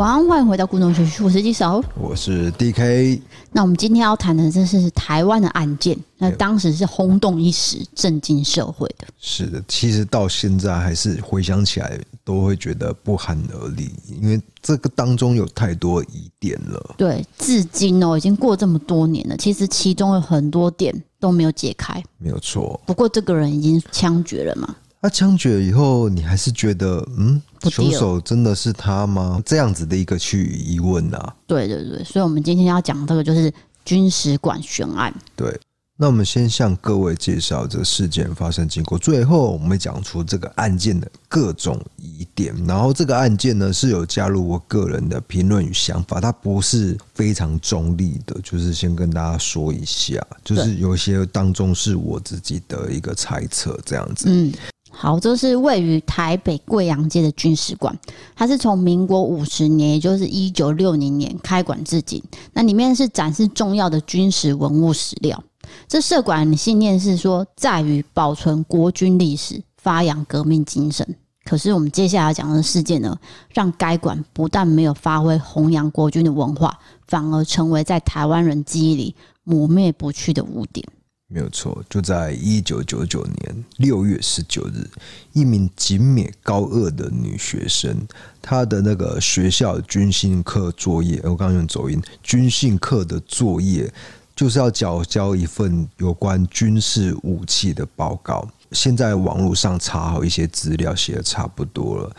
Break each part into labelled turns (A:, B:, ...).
A: 晚安，欢迎回到古董学区，我是鸡手，
B: 我是 DK。
A: 那我们今天要谈的这是台湾的案件，那当时是轰动一时，震惊社会的。
B: 是的，其实到现在还是回想起来都会觉得不寒而栗，因为这个当中有太多疑点了。
A: 对，至今哦，已经过这么多年了，其实其中有很多点都没有解开。
B: 没有错。
A: 不过这个人已经枪决了嘛？
B: 他枪决以后，你还是觉得嗯？凶手真的是他吗？这样子的一个去疑问啊。
A: 对对对，所以我们今天要讲这个就是军使馆悬案。
B: 对，那我们先向各位介绍这个事件发生经过，最后我们讲出这个案件的各种疑点。然后这个案件呢是有加入我个人的评论与想法，它不是非常中立的，就是先跟大家说一下，就是有些当中是我自己的一个猜测，这样子。嗯。
A: 好，这是位于台北贵阳街的军事馆，它是从民国五十年，也就是一九六零年开馆至今。那里面是展示重要的军事文物史料。这社馆的信念是说，在于保存国军历史，发扬革命精神。可是我们接下来讲的事件呢，让该馆不但没有发挥弘扬国军的文化，反而成为在台湾人记忆里抹灭不去的污点。
B: 没有错，就在一九九九年六月十九日，一名景美高二的女学生，她的那个学校军训课作业，我刚刚用走音，军训课的作业就是要缴交一份有关军事武器的报告。现在网络上查好一些资料，写的差不多了。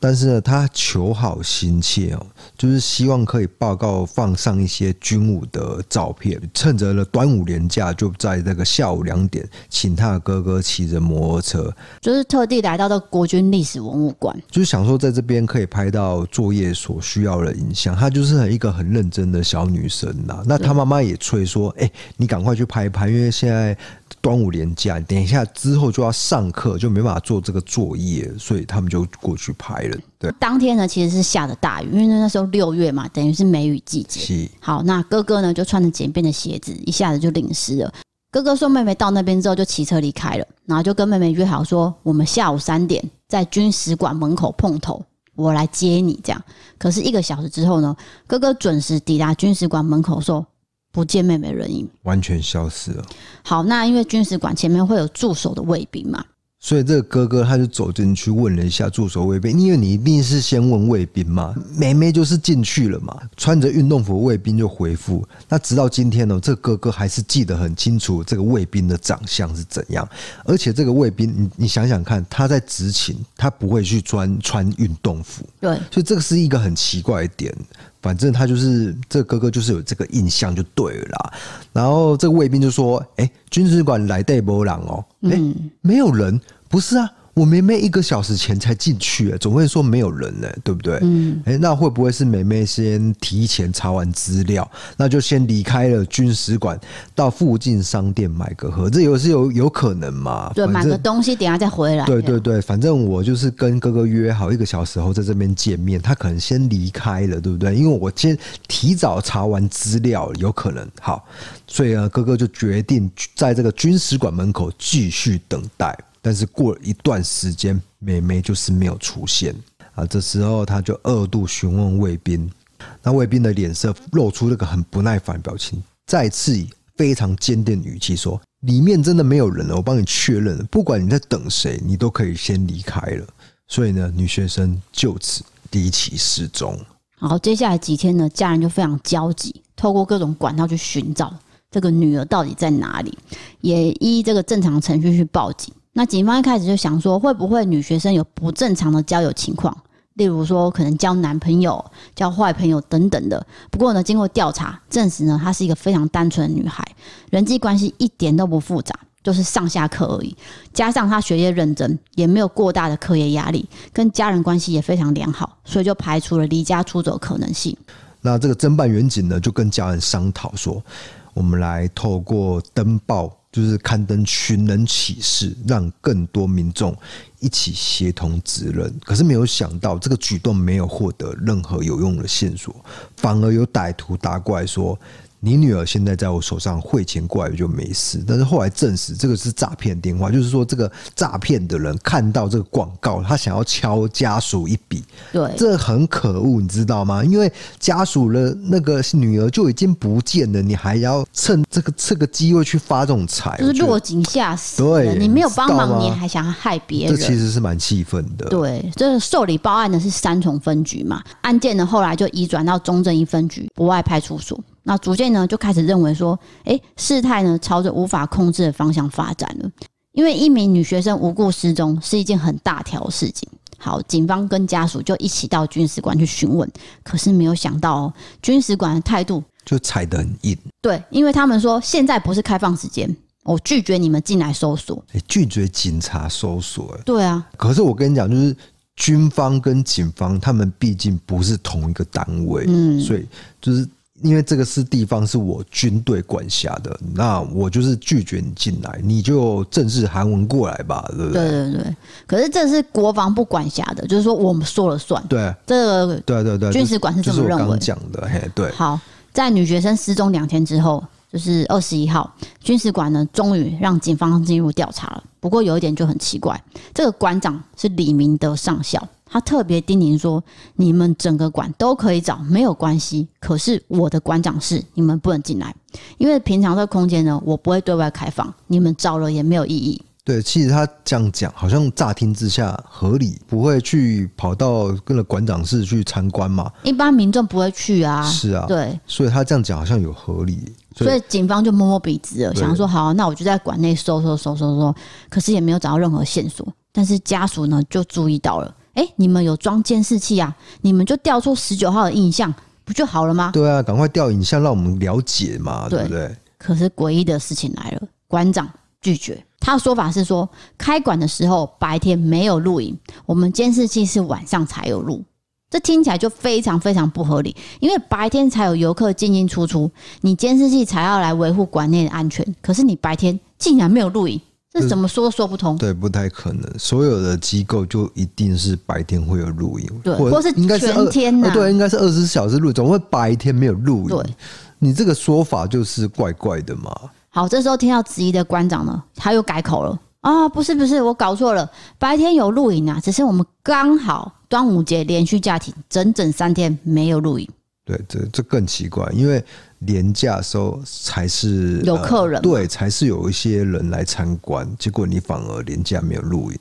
B: 但是呢，她求好心切哦，就是希望可以报告放上一些军武的照片，趁着了端午连假，就在那个下午两点，请他的哥哥骑着摩托车，
A: 就是特地来到这国军历史文物馆，
B: 就是想说在这边可以拍到作业所需要的影像。她就是很一个很认真的小女生呐。那她妈妈也催说：“哎，你赶快去拍一拍，因为现在。”端午连假，等一下之后就要上课，就没办法做这个作业，所以他们就过去拍了。对，
A: 当天呢其实是下的大雨，因为那时候六月嘛，等于是梅雨季节。
B: 是。
A: 好，那哥哥呢就穿着简便的鞋子，一下子就淋湿了。哥哥送妹妹到那边之后，就骑车离开了，然后就跟妹妹约好说，我们下午三点在军使馆门口碰头，我来接你。这样，可是一个小时之后呢，哥哥准时抵达军使馆门口说。不见妹妹人影，
B: 完全消失了。
A: 好，那因为军使馆前面会有驻守的卫兵嘛。
B: 所以这个哥哥他就走进去问了一下驻守卫兵，因为你一定是先问卫兵嘛。妹妹就是进去了嘛，穿着运动服卫兵就回复。那直到今天呢，这个哥哥还是记得很清楚这个卫兵的长相是怎样。而且这个卫兵，你你想想看，他在执勤，他不会去穿穿运动服。
A: 对，
B: 所以这个是一个很奇怪的点。反正他就是这个哥哥，就是有这个印象就对了啦。然后这个卫兵就说：“哎，军事馆来带波浪哦，哎，没有人。”不是啊。我妹妹一个小时前才进去，总会说没有人呢，对不对？嗯，哎，那会不会是妹妹先提前查完资料，那就先离开了军使馆，到附近商店买个盒子，有是有有可能嘛？
A: 对，买个东西，等下再回来。
B: 对对对，反正我就是跟哥哥约好一个小时后在这边见面，他可能先离开了，对不对？因为我先提早查完资料，有可能。好，所以呢，哥哥就决定在这个军使馆门口继续等待。但是过了一段时间，妹妹就是没有出现啊。这时候他就二度询问卫兵，那卫兵的脸色露出那个很不耐烦的表情，再次以非常坚定的语气说：“里面真的没有人了，我帮你确认了。不管你在等谁，你都可以先离开了。”所以呢，女学生就此离奇失踪。
A: 好，接下来几天呢，家人就非常焦急，透过各种管道去寻找这个女儿到底在哪里，也依这个正常程序去报警。那警方一开始就想说，会不会女学生有不正常的交友情况，例如说可能交男朋友、交坏朋友等等的。不过呢，经过调查证实呢，她是一个非常单纯的女孩，人际关系一点都不复杂，就是上下课而已。加上她学业认真，也没有过大的课业压力，跟家人关系也非常良好，所以就排除了离家出走可能性。
B: 那这个侦办员警呢，就跟家人商讨说，我们来透过登报。就是刊登寻人启事，让更多民众一起协同指认。可是没有想到，这个举动没有获得任何有用的线索，反而有歹徒打过来说。你女儿现在在我手上汇钱过来就没事，但是后来证实这个是诈骗电话，就是说这个诈骗的人看到这个广告，他想要敲家属一笔，
A: 对，
B: 这很可恶，你知道吗？因为家属的那个女儿就已经不见了，你还要趁这个这个机会去发这种财，
A: 就是落井下石。
B: 对，
A: 你没有帮忙，你还想要害别人，
B: 这其实是蛮气愤的。
A: 对，这个受理报案的是三重分局嘛，案件呢后来就移转到中正一分局博爱派出所。那逐渐呢，就开始认为说，哎，事态呢朝着无法控制的方向发展了。因为一名女学生无故失踪是一件很大条的事情。好，警方跟家属就一起到军使馆去询问，可是没有想到哦，军使馆的态度
B: 就踩得很硬。
A: 对，因为他们说现在不是开放时间，我拒绝你们进来搜索，
B: 拒绝警察搜索。
A: 对啊，
B: 可是我跟你讲，就是军方跟警方他们毕竟不是同一个单位，嗯，所以就是。因为这个是地方是我军队管辖的，那我就是拒绝你进来，你就正式韩文过来吧，对不对？
A: 对对对。可是这是国防部管辖的，就是说我们说了算。
B: 对，
A: 这个
B: 对对对，
A: 军事馆是这么认为。
B: 刚讲的，嘿，对。
A: 好，在女学生失踪两天之后，就是二十一号，军事馆呢终于让警方进入调查了。不过有一点就很奇怪，这个馆长是李明德上校。他特别叮咛说：“你们整个馆都可以找，没有关系。可是我的馆长室，你们不能进来，因为平常这个空间呢，我不会对外开放，你们找了也没有意义。”
B: 对，其实他这样讲，好像乍听之下合理，不会去跑到跟了馆长室去参观嘛？
A: 一般民众不会去啊。
B: 是啊，
A: 对，
B: 所以他这样讲好像有合理。所以，
A: 所以警方就摸摸鼻子了，想说：“好，那我就在馆内搜搜搜搜搜，可是也没有找到任何线索。”但是家属呢，就注意到了。哎、欸，你们有装监视器啊？你们就调出十九号的印象，不就好了吗？
B: 对啊，赶快调影像，让我们了解嘛，对，对不对？
A: 可是诡异的事情来了，馆长拒绝。他的说法是说，开馆的时候白天没有录影，我们监视器是晚上才有录。这听起来就非常非常不合理，因为白天才有游客进进出出，你监视器才要来维护馆内的安全，可是你白天竟然没有录影。这怎么说都说不通。对，
B: 不太可能。所有的机构就一定是白天会有录影，
A: 对，或是应该是全天呐？
B: 对，应该是二十四小时录，怎么会白天没有录影？对，你这个说法就是怪怪的嘛。
A: 好，这时候听到质疑的馆长呢，他又改口了啊，不是不是，我搞错了，白天有录影啊，只是我们刚好端午节连续假期，整整三天没有录影。
B: 对，这这更奇怪，因为。连假的时候才是
A: 有客人，
B: 对，才是有一些人来参观。结果你反而廉价没有录影，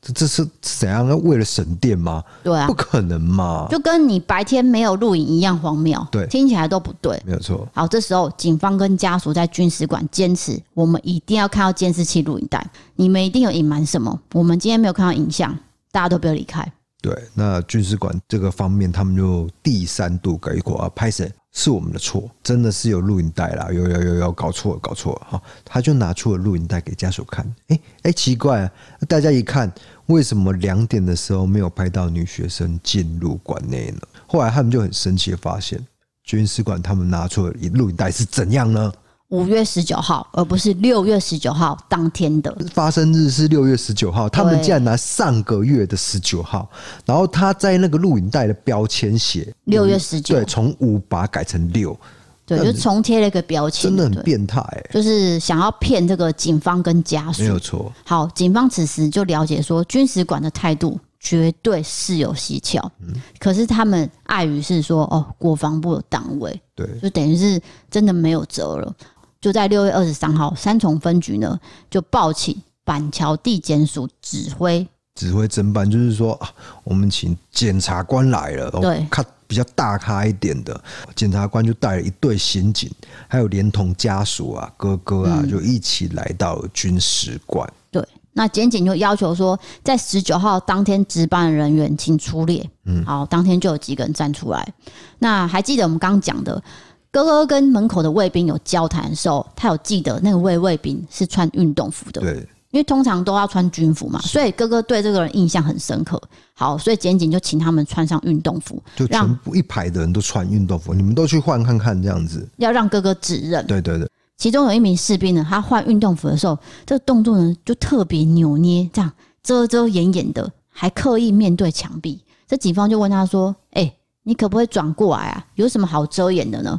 B: 这这是怎样？为了省电吗？
A: 对啊，
B: 不可能嘛！
A: 就跟你白天没有录影一样荒谬。
B: 对，
A: 听起来都不对。
B: 没有错。
A: 好，这时候警方跟家属在军使馆坚持，我们一定要看到监视器录影带。你们一定有隐瞒什么？我们今天没有看到影像，大家都不要离开。
B: 对，那军事馆这个方面，他们就第三度改过啊，拍摄。是我们的错，真的是有录影带啦，有有有有搞错了，搞错了哈！他就拿出了录影带给家属看，哎、哎、奇怪！大家一看，为什么两点的时候没有拍到女学生进入馆内呢？后来他们就很神奇的发现，军事馆他们拿出了录影带是怎样呢？
A: 五月十九号，而不是六月十九号当天的。
B: 发生日是六月十九号，他们竟然拿上个月的十九号，然后他在那个录影带的标签写
A: 六月十九，对，
B: 从五把它改成六，
A: 对，就重贴了一个标签，
B: 真的很变态、欸，
A: 就是想要骗这个警方跟家属，
B: 没有错。
A: 好，警方此时就了解说，军使馆的态度绝对是有蹊跷，嗯，可是他们碍于是说，哦，国防部的单位，
B: 对，
A: 就等于是真的没有辙了。就在六月二十三号，三重分局呢就报请板桥地检署指挥
B: 指挥侦办，就是说啊，我们请检察官来了，对，看比较大咖一点的检察官就带了一队刑警，还有连同家属啊、哥哥啊，就一起来到了军使馆。
A: 对，那检警就要求说，在十九号当天值班的人员请出列。嗯，好，当天就有几个人站出来。那还记得我们刚刚讲的？哥哥跟门口的卫兵有交谈的时候，他有记得那个卫卫兵是穿运动服的，对，因为通常都要穿军服嘛，所以哥哥对这个人印象很深刻。好，所以检警就请他们穿上运动服，
B: 就全部一排的人都穿运动服，你们都去换看看这样子，
A: 要让哥哥指认。
B: 对对对，
A: 其中有一名士兵呢，他换运动服的时候，这个动作呢就特别扭捏，这样遮遮掩掩的，还刻意面对墙壁。这警方就问他说：“哎、欸，你可不可以转过来啊？有什么好遮掩的呢？”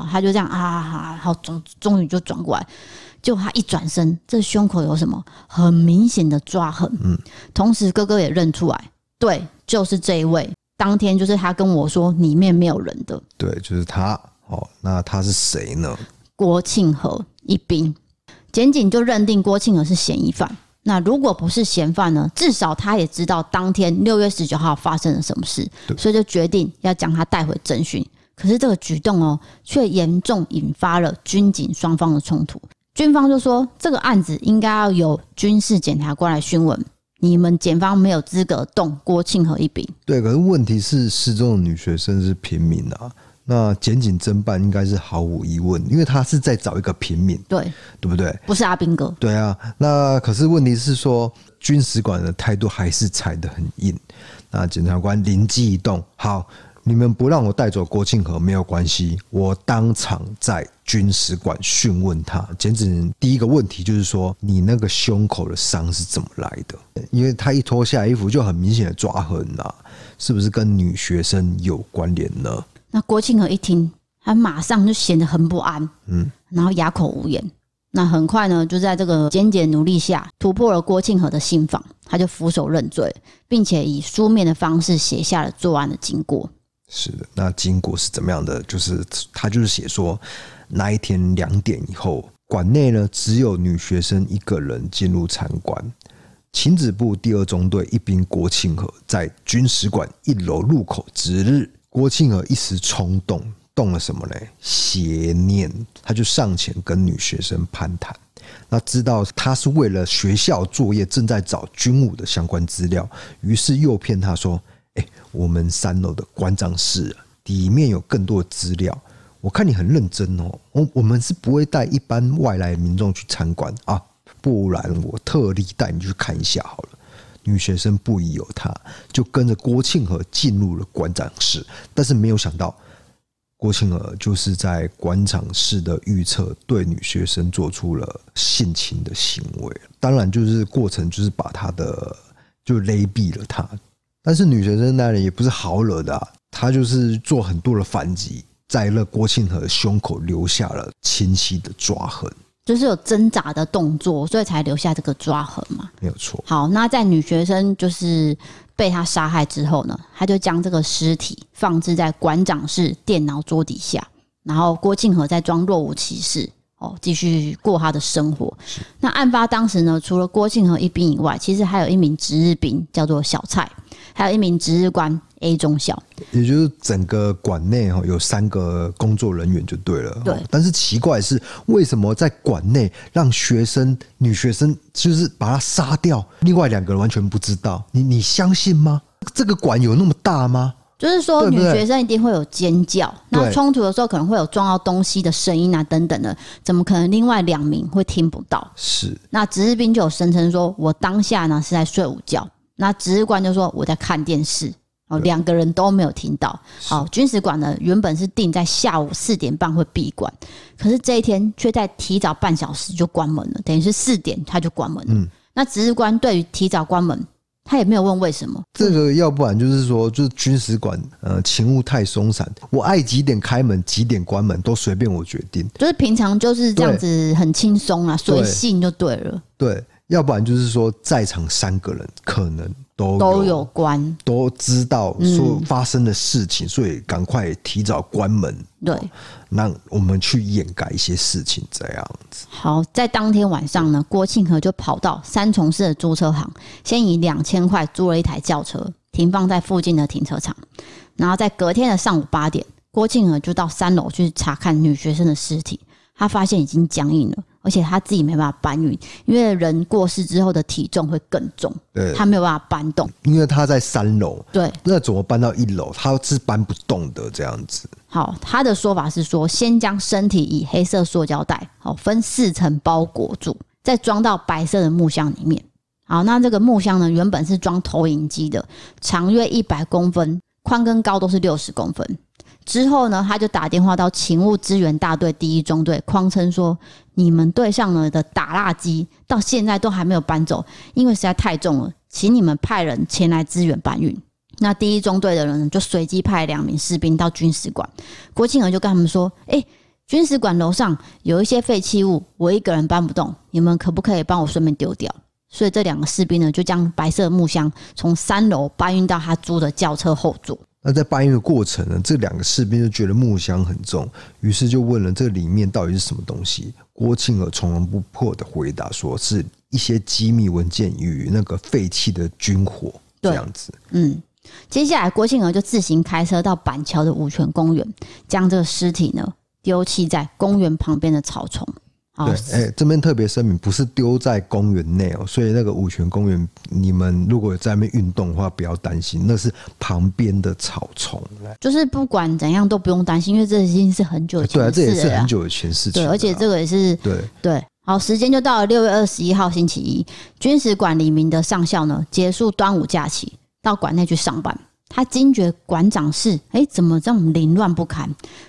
A: 好，他就这样啊，好，终终于就转过来。就他一转身，这胸口有什么很明显的抓痕。嗯，同时哥哥也认出来，对，就是这一位。当天就是他跟我说里面没有人的，
B: 对，就是他。哦，那他是谁呢？
A: 郭庆和一兵，检警就认定郭庆和是嫌疑犯。那如果不是嫌犯呢？至少他也知道当天六月十九号发生了什么事，所以就决定要将他带回侦讯。可是这个举动哦，却严重引发了军警双方的冲突。军方就说，这个案子应该要由军事检察官来讯问，你们检方没有资格动郭庆和一兵。
B: 对，可是问题是失踪的女学生是平民啊，那检警侦办应该是毫无疑问，因为他是在找一个平民，
A: 对
B: 对不对？
A: 不是阿兵哥。
B: 对啊，那可是问题是说，军使馆的态度还是踩得很硬。那检察官灵机一动，好。你们不让我带走郭庆和没有关系，我当场在军使馆讯问他。检警第一个问题就是说，你那个胸口的伤是怎么来的？因为他一脱下衣服就很明显的抓痕啊，是不是跟女学生有关联呢？
A: 那郭庆和一听，他马上就显得很不安，嗯，然后哑口无言。那很快呢，就在这个坚决努力下，突破了郭庆和的心防，他就俯首认罪，并且以书面的方式写下了作案的经过。
B: 是的，那经过是怎么样的？就是他就是写说，那一天两点以后，馆内呢只有女学生一个人进入参观。勤指部第二中队一兵郭庆和在军使馆一楼入口值日。郭庆和一时冲动，动了什么呢？邪念，他就上前跟女学生攀谈。那知道他是为了学校作业，正在找军武的相关资料，于是诱骗他说。我们三楼的馆长室里面有更多的资料。我看你很认真哦，我我们是不会带一般外来民众去参观啊，不然我特地带你去看一下好了。女学生不疑有他，就跟着郭庆和进入了馆长室，但是没有想到，郭庆和就是在馆长室的预测对女学生做出了性侵的行为。当然，就是过程就是把他的就勒毙了他。但是女学生那里也不是好惹的，啊，她就是做很多的反击，在那郭庆和胸口留下了清晰的抓痕，
A: 就是有挣扎的动作，所以才留下这个抓痕嘛。
B: 没有错。
A: 好，那在女学生就是被他杀害之后呢，他就将这个尸体放置在馆长室电脑桌底下，然后郭庆和在装若无其事哦，继续过他的生活。那案发当时呢，除了郭庆和一兵以外，其实还有一名值日兵叫做小蔡。还有一名值日官 A 中校，
B: 也就是整个馆内哈有三个工作人员就对了。
A: 对，
B: 但是奇怪的是，为什么在馆内让学生女学生就是把他杀掉，另外两个人完全不知道？你你相信吗？这个馆有那么大吗？
A: 就是说女学生一定会有尖叫，那冲突的时候可能会有撞到东西的声音啊等等的，怎么可能另外两名会听不到？
B: 是。
A: 那值日兵就有声称说，我当下呢是在睡午觉。那值日官就说我在看电视，哦，两个人都没有听到。好，军使馆呢原本是定在下午四点半会闭馆，可是这一天却在提早半小时就关门了，等于是四点他就关门了。嗯，那值日官对于提早关门，他也没有问为什么。
B: 这个要不然就是说，就是军使馆呃勤务太松散，我爱几点开门几点关门都随便我决定，
A: 就是平常就是这样子很轻松啊，随性就对了。
B: 对。要不然就是说，在场三个人可能都
A: 都有关，
B: 都知道说发生的事情，所以赶快提早关门，
A: 对，
B: 让我们去掩盖一些事情，这样子。
A: 好，在当天晚上呢，郭庆和就跑到三重市的租车行，先以两千块租了一台轿车，停放在附近的停车场。然后在隔天的上午八点，郭庆和就到三楼去查看女学生的尸体，他发现已经僵硬了。而且他自己没办法搬运，因为人过世之后的体重会更重，对，他没有办法搬动。
B: 因为他在三楼，
A: 对，
B: 那怎么搬到一楼？他是搬不动的这样子。
A: 好，他的说法是说，先将身体以黑色塑胶袋，好，分四层包裹住，再装到白色的木箱里面。好，那这个木箱呢，原本是装投影机的，长约一百公分，宽跟高都是六十公分。之后呢，他就打电话到勤务支援大队第一中队，匡称说：“你们队上呢的打蜡机到现在都还没有搬走，因为实在太重了，请你们派人前来支援搬运。”那第一中队的人就随机派两名士兵到军史馆，郭庆娥就跟他们说：“哎，军史馆楼上有一些废弃物，我一个人搬不动，你们可不可以帮我顺便丢掉？”所以这两个士兵呢，就将白色木箱从三楼搬运到他租的轿车后座。
B: 那在搬运的过程呢，这两个士兵就觉得木箱很重，于是就问了这里面到底是什么东西。郭庆娥从容不迫的回答说：“是一些机密文件与那个废弃的军火。”这样子，
A: 嗯。接下来，郭庆娥就自行开车到板桥的五权公园，将这个尸体呢丢弃在公园旁边的草丛。
B: 对，哎、欸，这边特别声明，不是丢在公园内哦，所以那个五泉公园，你们如果在那边运动的话，不要担心，那是旁边的草丛。
A: 就是不管怎样都不用担心，因为这已经是很久以前的事了。
B: 对，这也是很久以前事情。
A: 对，而且这个也是
B: 对
A: 对。好，时间就到了六月二十一号星期一，军史馆李明德上校呢结束端午假期，到馆内去上班。他惊觉馆长室哎，怎么这么凌乱不堪？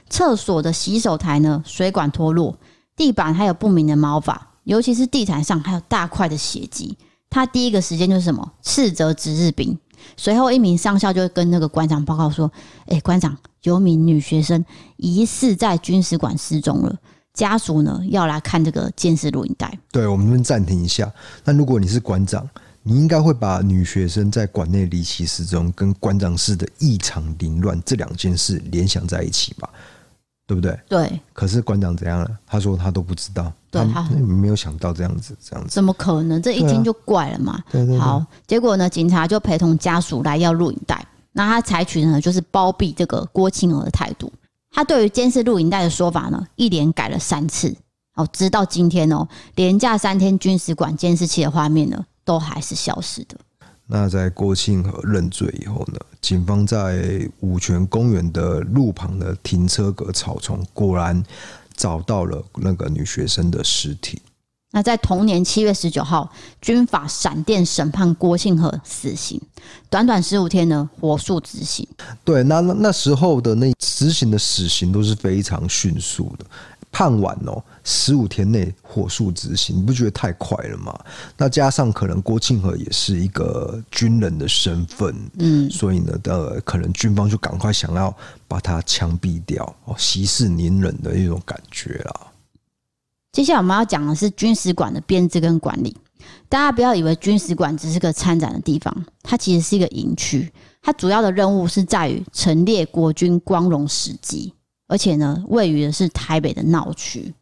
A: 厕所的洗手台呢，水管脱落。地板还有不明的毛发，尤其是地毯上还有大块的血迹。他第一个时间就是什么？斥责值日兵。随后一名上校就跟那个馆长报告说：“哎，馆长，有名女学生疑似在军史馆失踪了，家属呢要来看这个监视录影带。”
B: 对，我们暂停一下。那如果你是馆长，你应该会把女学生在馆内离奇失踪跟馆长室的异常凌乱这两件事联想在一起吧？对不对？
A: 对。
B: 可是馆长怎样了？他说他都不知道，
A: 对
B: 他没有想到这样子，这样子。
A: 怎么可能？这一听就怪了嘛。
B: 对，啊、对。
A: 好，结果呢，警察就陪同家属来要录影带。那他采取的呢，就是包庇这个郭庆娥的态度。他对于监视录影带的说法呢，一连改了三次。哦，直到今天哦，连假三天，军史馆监视器的画面呢，都还是消失的。
B: 那在郭庆和认罪以后呢，警方在五泉公园的路旁的停车格草丛，果然找到了那个女学生的尸体。
A: 那在同年七月十九号，军法闪电审判郭庆和死刑，短短十五天呢，火速执行。
B: 对，那那时候的那执行的死刑都是非常迅速的。判完哦，十五天内火速执行，你不觉得太快了吗？那加上可能郭庆和也是一个军人的身份，嗯，所以呢，呃，可能军方就赶快想要把他枪毙掉，哦，息事宁人的一种感觉啦。
A: 接下来我们要讲的是军史馆的编制跟管理。大家不要以为军史馆只是个参展的地方，它其实是一个营区，它主要的任务是在于陈列国军光荣史迹。而且呢，位于的是台北的闹区。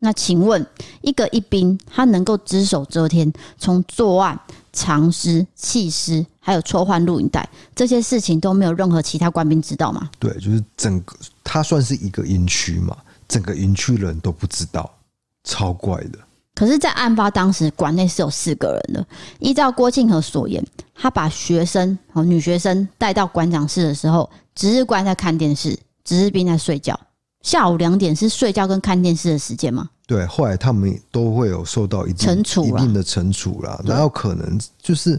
A: 那请问，一个一兵他能够只手遮天，从作案、藏尸、弃尸，还有抽换录影带这些事情都没有任何其他官兵知道吗？
B: 对，就是整个他算是一个营区嘛，整个营区人都不知道，超怪的。
A: 可是，在案发当时，馆内是有四个人的。依照郭庆和所言，他把学生和女学生带到馆长室的时候，值日官在看电视。值日兵在睡觉，下午两点是睡觉跟看电视的时间吗？
B: 对，后来他们都会有受到一定
A: 惩处，一
B: 定的惩处啦。然后可能就是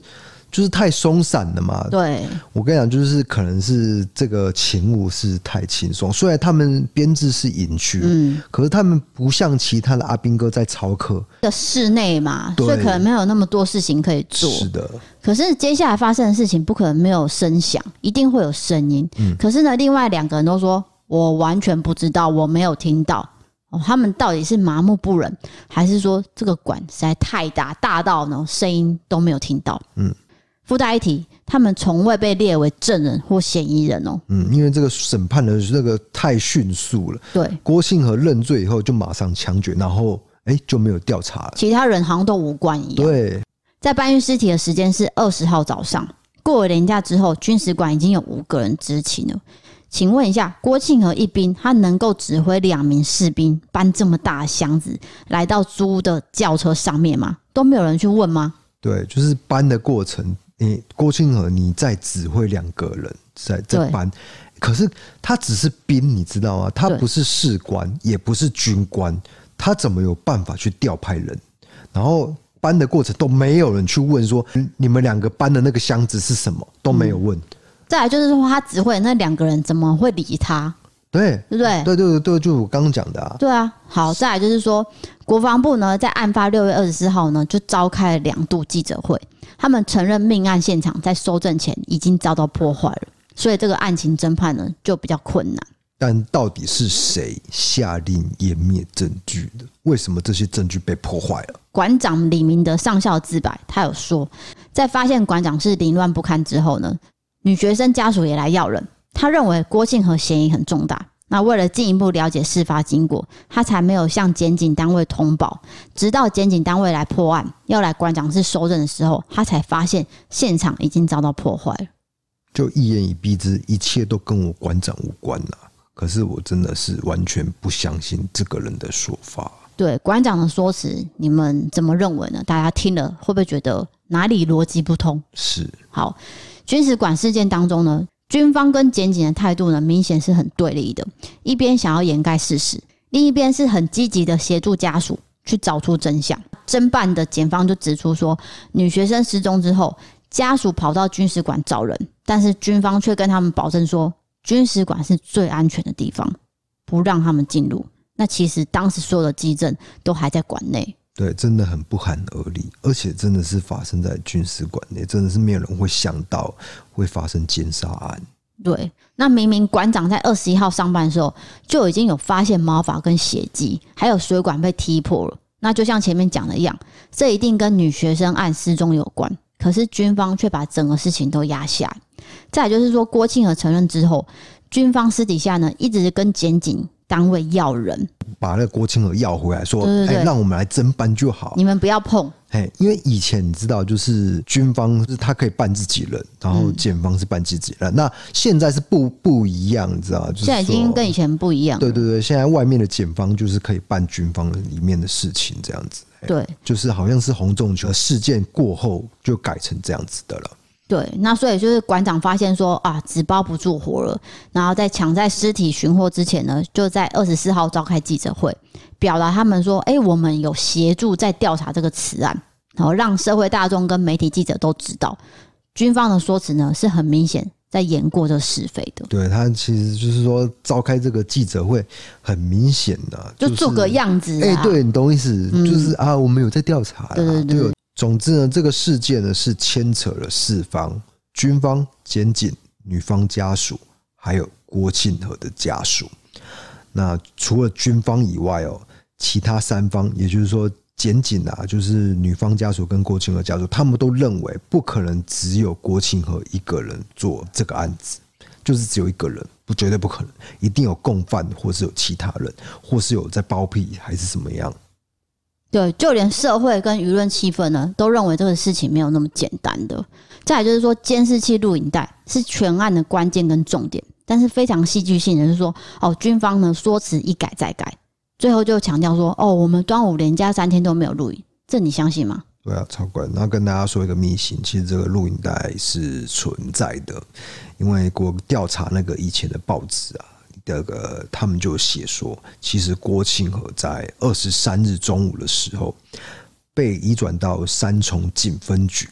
B: 就是太松散了嘛。
A: 对，
B: 我跟你讲，就是可能是这个勤务是太轻松。虽然他们编制是隐居，嗯，可是他们不像其他的阿兵哥在操课
A: 的室内嘛，所以可能没有那么多事情可以做。
B: 是的。
A: 可是接下来发生的事情不可能没有声响，一定会有声音。嗯，可是呢，另外两个人都说，我完全不知道，我没有听到。哦，他们到底是麻木不仁，还是说这个馆实在太大，大到呢声音都没有听到？嗯，附带一提，他们从未被列为证人或嫌疑人哦。
B: 嗯，因为这个审判的那个太迅速了。
A: 对，
B: 郭庆和认罪以后就马上枪决，然后哎就没有调查了，
A: 其他人好像都无关一样。
B: 对。
A: 在搬运尸体的时间是二十号早上，过了年假之后，军史馆已经有五个人知情了。请问一下，郭庆和一兵他能够指挥两名士兵搬这么大的箱子来到租的轿车上面吗？都没有人去问吗？
B: 对，就是搬的过程，你郭庆和你在指挥两个人在在搬，可是他只是兵，你知道吗？他不是士官，也不是军官，他怎么有办法去调派人？然后。搬的过程都没有人去问说，你们两个搬的那个箱子是什么，都没有问。
A: 再来就是说，他指挥那两个人怎么会理他？
B: 对，
A: 对不对？
B: 对对对，就我刚刚讲的啊。
A: 对啊，好，再来就是说，国防部呢，在案发六月二十四号呢，就召开了两度记者会，他们承认命案现场在搜证前已经遭到破坏了，所以这个案情侦判呢就比较困难。
B: 但到底是谁下令湮灭证据的？为什么这些证据被破坏了？
A: 馆长李明德上校自白，他有说，在发现馆长是凌乱不堪之后呢，女学生家属也来要人。他认为郭庆和嫌疑很重大，那为了进一步了解事发经过，他才没有向检警单位通报。直到检警单位来破案，要来馆长室搜证的时候，他才发现现场已经遭到破坏了。
B: 就一言以蔽之，一切都跟我馆长无关呐、啊。可是我真的是完全不相信这个人的说法。
A: 对馆长的说辞，你们怎么认为呢？大家听了会不会觉得哪里逻辑不通？
B: 是。好，
A: 军使馆事件当中呢，军方跟检警的态度呢，明显是很对立的。一边想要掩盖事实，另一边是很积极的协助家属去找出真相。侦办的检方就指出说，女学生失踪之后，家属跑到军使馆找人，但是军方却跟他们保证说，军使馆是最安全的地方，不让他们进入。那其实当时所有的迹证都还在馆内，
B: 对，真的很不寒而栗，而且真的是发生在军事馆内，真的是没有人会想到会发生奸杀案。
A: 对，那明明馆长在二十一号上班的时候就已经有发现毛发跟血迹，还有水管被踢破了。那就像前面讲的一样，这一定跟女学生案失踪有关。可是军方却把整个事情都压下。再就是说，郭庆和承认之后，军方私底下呢一直跟检警单位要人，
B: 把那个郭清和要回来，说：“哎、欸，让我们来侦办就好，
A: 你们不要碰。”
B: 哎，因为以前你知道，就是军方是他可以办自己人，然后检方是办自己人。嗯、那现在是不不一样，你知道？就是、
A: 现在已经跟以前不一样。
B: 对对对，现在外面的检方就是可以办军方里面的事情，这样子。
A: 对，
B: 就是好像是洪仲球事件过后就改成这样子的了。
A: 对，那所以就是馆长发现说啊，纸包不住火了，然后在抢在尸体寻获之前呢，就在二十四号召开记者会，表达他们说，哎，我们有协助在调查这个此案，然后让社会大众跟媒体记者都知道，军方的说辞呢是很明显在演过这是非的。
B: 对，他其实就是说召开这个记者会，很明显的，
A: 就做个样子。
B: 哎，对你懂意思，就是啊，我们有在调查，
A: 对对对。
B: 总之呢，这个事件呢是牵扯了四方：军方、检警、女方家属，还有郭庆和的家属。那除了军方以外哦，其他三方，也就是说检警啊，就是女方家属跟郭庆和家属，他们都认为不可能只有郭庆和一个人做这个案子，就是只有一个人，不绝对不可能，一定有共犯，或是有其他人，或是有在包庇，还是什么样。
A: 对，就连社会跟舆论气氛呢，都认为这个事情没有那么简单的。再来就是说，监视器录影带是全案的关键跟重点，但是非常戏剧性的是说，哦，军方呢说辞一改再改，最后就强调说，哦，我们端午连假三天都没有录影，这你相信吗？
B: 对啊，超怪。然后跟大家说一个秘辛，其实这个录影带是存在的，因为我调查那个以前的报纸啊。第二个，他们就写说，其实郭庆和在二十三日中午的时候被移转到三重警分局，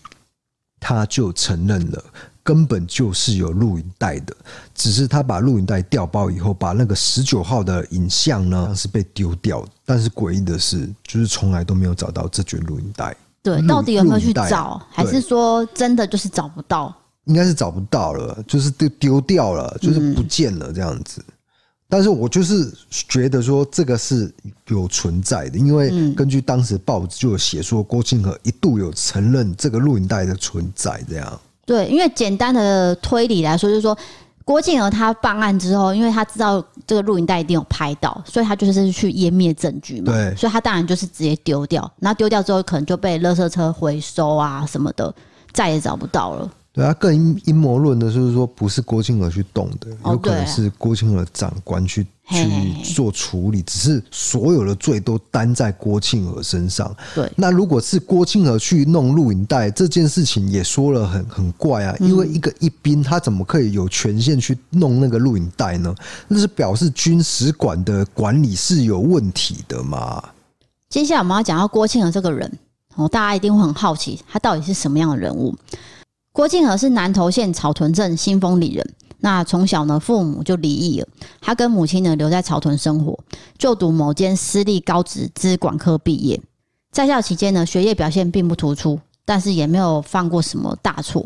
B: 他就承认了，根本就是有录影带的，只是他把录影带调包以后，把那个十九号的影像呢是被丢掉。但是诡异的是，就是从来都没有找到这卷录影带。
A: 对，到底有没有去找？还是说真的就是找不到？
B: 应该是找不到了，就是丢丢掉了，就是不见了这样子。但是我就是觉得说这个是有存在的，因为根据当时报纸就有写说郭庆和一度有承认这个录影带的存在，这样。
A: 对，因为简单的推理来说，就是说郭庆和他办案之后，因为他知道这个录影带一定有拍到，所以他就是去湮灭证据嘛。
B: 对，
A: 所以他当然就是直接丢掉，那丢掉之后可能就被垃圾车回收啊什么的，再也找不到了。
B: 对啊，更阴谋论的就是说，不是郭庆和去动的，有可能是郭庆和的长官去去做处理，只是所有的罪都担在郭庆和身上。
A: 对，
B: 那如果是郭庆和去弄录影带这件事情，也说了很很怪啊，因为一个一兵他怎么可以有权限去弄那个录影带呢？那是表示军使馆的管理是有问题的嘛？
A: 接下来我们要讲到郭庆和这个人，哦，大家一定会很好奇，他到底是什么样的人物？郭庆和是南投县草屯镇新丰里人。那从小呢，父母就离异了，他跟母亲呢留在草屯生活，就读某间私立高职资管科毕业。在校期间呢，学业表现并不突出，但是也没有犯过什么大错。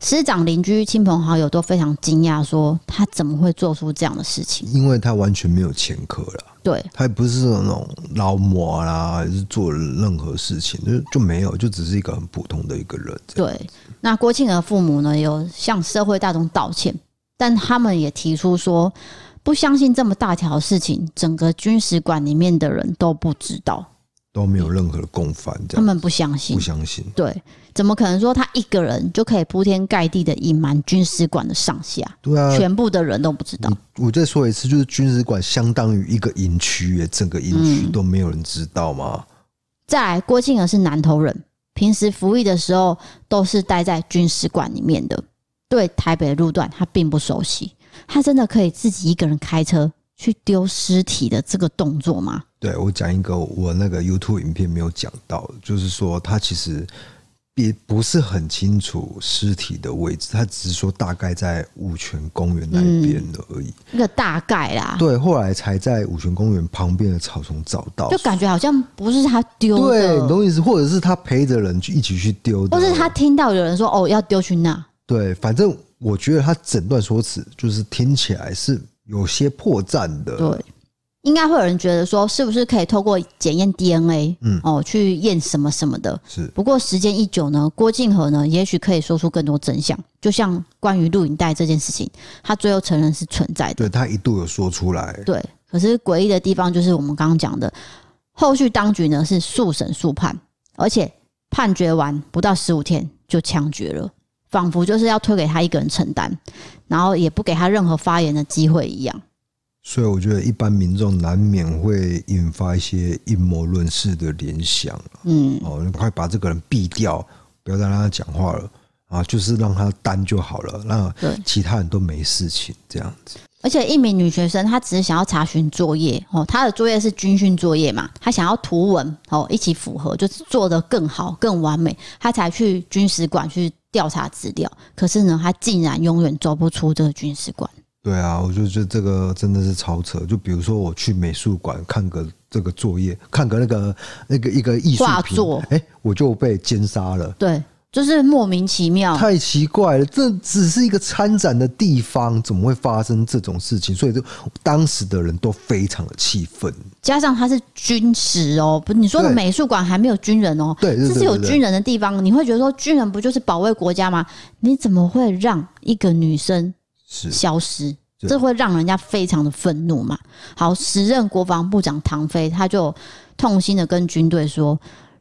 A: 师长、邻居、亲朋好友都非常惊讶，说他怎么会做出这样的事情？
B: 因为他完全没有前科了，
A: 对，
B: 他也不是那种劳模啦，还是做任何事情，就就没有，就只是一个很普通的一个人。
A: 对，那郭庆和父母呢，有向社会大众道歉，但他们也提出说，不相信这么大条事情，整个军使馆里面的人都不知道。
B: 都没有任何的共犯，
A: 他们不相信，
B: 不相信。
A: 对，怎么可能说他一个人就可以铺天盖地的隐瞒军史馆的上下？
B: 对啊，
A: 全部的人都不知道。
B: 我再说一次，就是军史馆相当于一个营区，整个营区都没有人知道吗？嗯、
A: 再来，郭庆儿是南投人，平时服役的时候都是待在军史馆里面的，对台北的路段他并不熟悉。他真的可以自己一个人开车去丢尸体的这个动作吗？
B: 对，我讲一个我那个 YouTube 影片没有讲到，就是说他其实也不是很清楚尸体的位置，他只是说大概在五泉公园那边的而已，
A: 一个大概啦。
B: 对，后来才在五泉公园旁边的草丛找到，
A: 就感觉好像不是他丢的，
B: 对，你懂意思？或者是他陪着人去一起去丢的，
A: 或是他听到有人说哦要丢去那，
B: 对，反正我觉得他整段说辞就是听起来是有些破绽的，
A: 对。应该会有人觉得说，是不是可以透过检验 DNA，嗯，哦，去验什么什么的？
B: 是。不
A: 过时间一久呢，郭庆和呢，也许可以说出更多真相。就像关于录影带这件事情，他最后承认是存在的。
B: 对，他一度有说出来。
A: 对。可是诡异的地方就是我们刚刚讲的，后续当局呢是速审速判，而且判决完不到十五天就枪决了，仿佛就是要推给他一个人承担，然后也不给他任何发言的机会一样。
B: 所以我觉得一般民众难免会引发一些阴谋论式的联想，嗯，哦，你快把这个人毙掉，不要再让他讲话了啊，就是让他担就好了，那其他人都没事情这样子。
A: 而且一名女学生，她只是想要查询作业哦，她的作业是军训作业嘛，她想要图文哦一起符合，就是做得更好、更完美，她才去军史馆去调查资料。可是呢，他竟然永远走不出这个军事馆。
B: 对啊，我就觉得这个真的是超扯。就比如说，我去美术馆看个这个作业，看个那个那个一个艺术
A: 画作，
B: 哎，我就被奸杀了。
A: 对，就是莫名其妙，
B: 太奇怪了。这只是一个参展的地方，怎么会发生这种事情？所以，就当时的人都非常的气愤。
A: 加上他是军史哦，不，你说的美术馆还没有军人哦，
B: 对，
A: 这是有军人的地方。你会觉得说，军人不就是保卫国家吗？你怎么会让一个女生？消失，这会让人家非常的愤怒嘛。好，时任国防部长唐飞他就痛心的跟军队说：“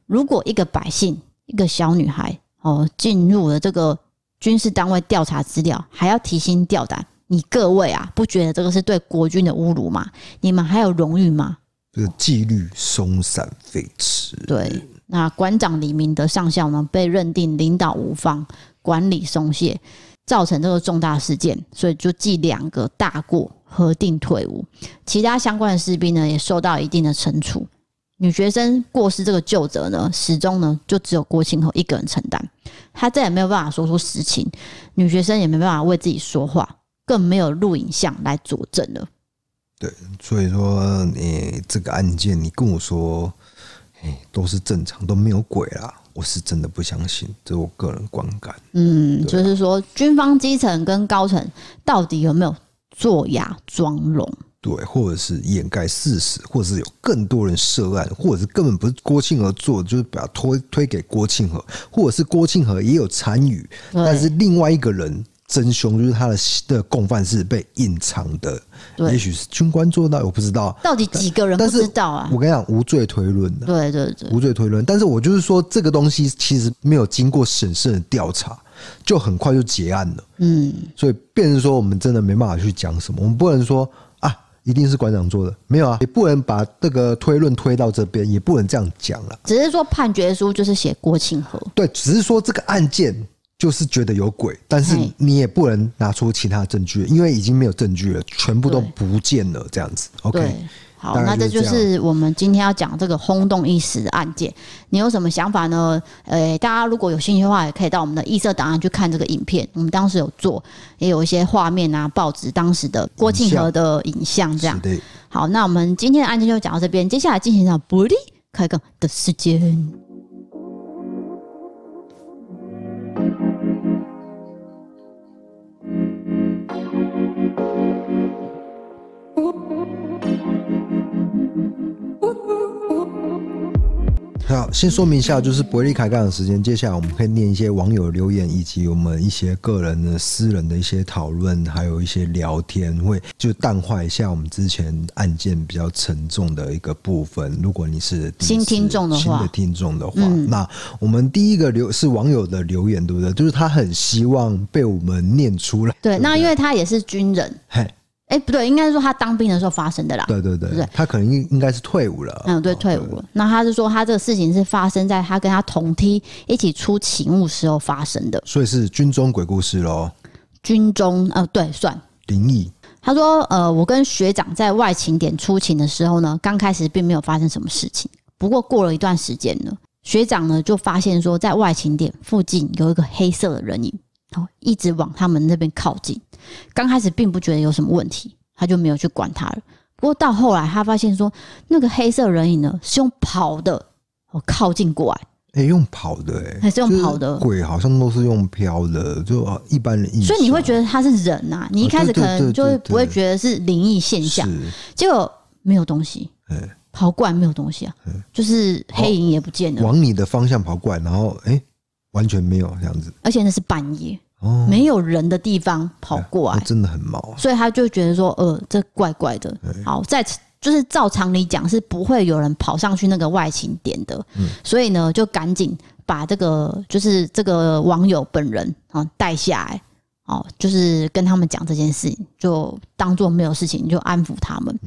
A: 如果一个百姓，一个小女孩哦，进入了这个军事单位调查资料，还要提心吊胆，你各位啊，不觉得这个是对国军的侮辱吗？你们还有荣誉吗？
B: 这个纪律松散废弛。
A: 对，那馆长李明德上校呢，被认定领导无方，管理松懈。”造成这个重大事件，所以就记两个大过，核定退伍。其他相关的士兵呢，也受到一定的惩处。女学生过失这个旧责呢，始终呢就只有郭庆和一个人承担。他再也没有办法说出实情，女学生也没办法为自己说话，更没有录影像来佐证了。
B: 对，所以说你这个案件，你跟我说，哎，都是正常，都没有鬼啦。我是真的不相信，这是我个人观感。
A: 嗯，就是说，军方基层跟高层到底有没有做哑装聋？
B: 对，或者是掩盖事实，或者是有更多人涉案，或者是根本不是郭庆和做的，就是把它推推给郭庆和，或者是郭庆和也有参与，但是另外一个人。真凶就是他的的共犯是被隐藏的，也许是军官做到，我不知道
A: 到底几个人不知道啊。
B: 我跟你讲，无罪推论的，
A: 对对对，
B: 无罪推论。但是我就是说，这个东西其实没有经过审慎的调查，就很快就结案了。嗯，所以变成说，我们真的没办法去讲什么。我们不能说啊，一定是馆长做的，没有啊，也不能把这个推论推到这边，也不能这样讲了。
A: 只是说判决书就是写郭庆和，
B: 对，只是说这个案件。就是觉得有鬼，但是你也不能拿出其他证据，因为已经没有证据了，全部都不见了，这样子。OK，
A: 好，那这就是我们今天要讲这个轰动一时的案件。你有什么想法呢？呃，大家如果有兴趣的话，也可以到我们的异色档案去看这个影片。我们当时有做，也有一些画面啊，报纸当时的郭庆和的影像这样。好，那我们今天的案件就讲到这边，接下来进行到不利开杠的时间。
B: 好，先说明一下，就是伯利开杠的时间。接下来我们可以念一些网友留言，以及我们一些个人的私人的一些讨论，还有一些聊天，会就淡化一下我们之前案件比较沉重的一个部分。如果你是
A: 新听众的话，
B: 新的听众的话，嗯、那我们第一个留是网友的留言，对不对？就是他很希望被我们念出
A: 来。对，那因为他也是军人，嘿。哎，不对，应该是说他当兵的时候发生的啦。
B: 对对对，对他可能应应该是退伍了。
A: 嗯，对，退伍了。那他是说他这个事情是发生在他跟他同梯一起出勤务时候发生的，
B: 所以是军中鬼故事喽。
A: 军中，呃，对，算
B: 灵异。
A: 他说，呃，我跟学长在外勤点出勤的时候呢，刚开始并没有发生什么事情。不过过了一段时间呢，学长呢就发现说，在外勤点附近有一个黑色的人影，哦，一直往他们那边靠近。刚开始并不觉得有什么问题，他就没有去管他了。不过到后来，他发现说，那个黑色人影呢是用跑的，哦，靠近过来。
B: 哎、欸，用跑的、欸，哎，
A: 还是用跑的。
B: 鬼好像都是用飘的，就一般人。
A: 所以你会觉得他是人呐、啊？你一开始可能就会不会觉得是灵异现象，结果没有东西，欸、跑过来没有东西啊，欸、就是黑影也不见了，
B: 往你的方向跑过来，然后哎、欸，完全没有这样子，
A: 而且那是半夜。没有人的地方跑过来，
B: 真的很毛，
A: 所以他就觉得说，呃，这怪怪的。好，在就是照常理讲是不会有人跑上去那个外勤点的，所以呢，就赶紧把这个就是这个网友本人啊带下来，哦，就是跟他们讲这件事情，就当做没有事情，就安抚他们。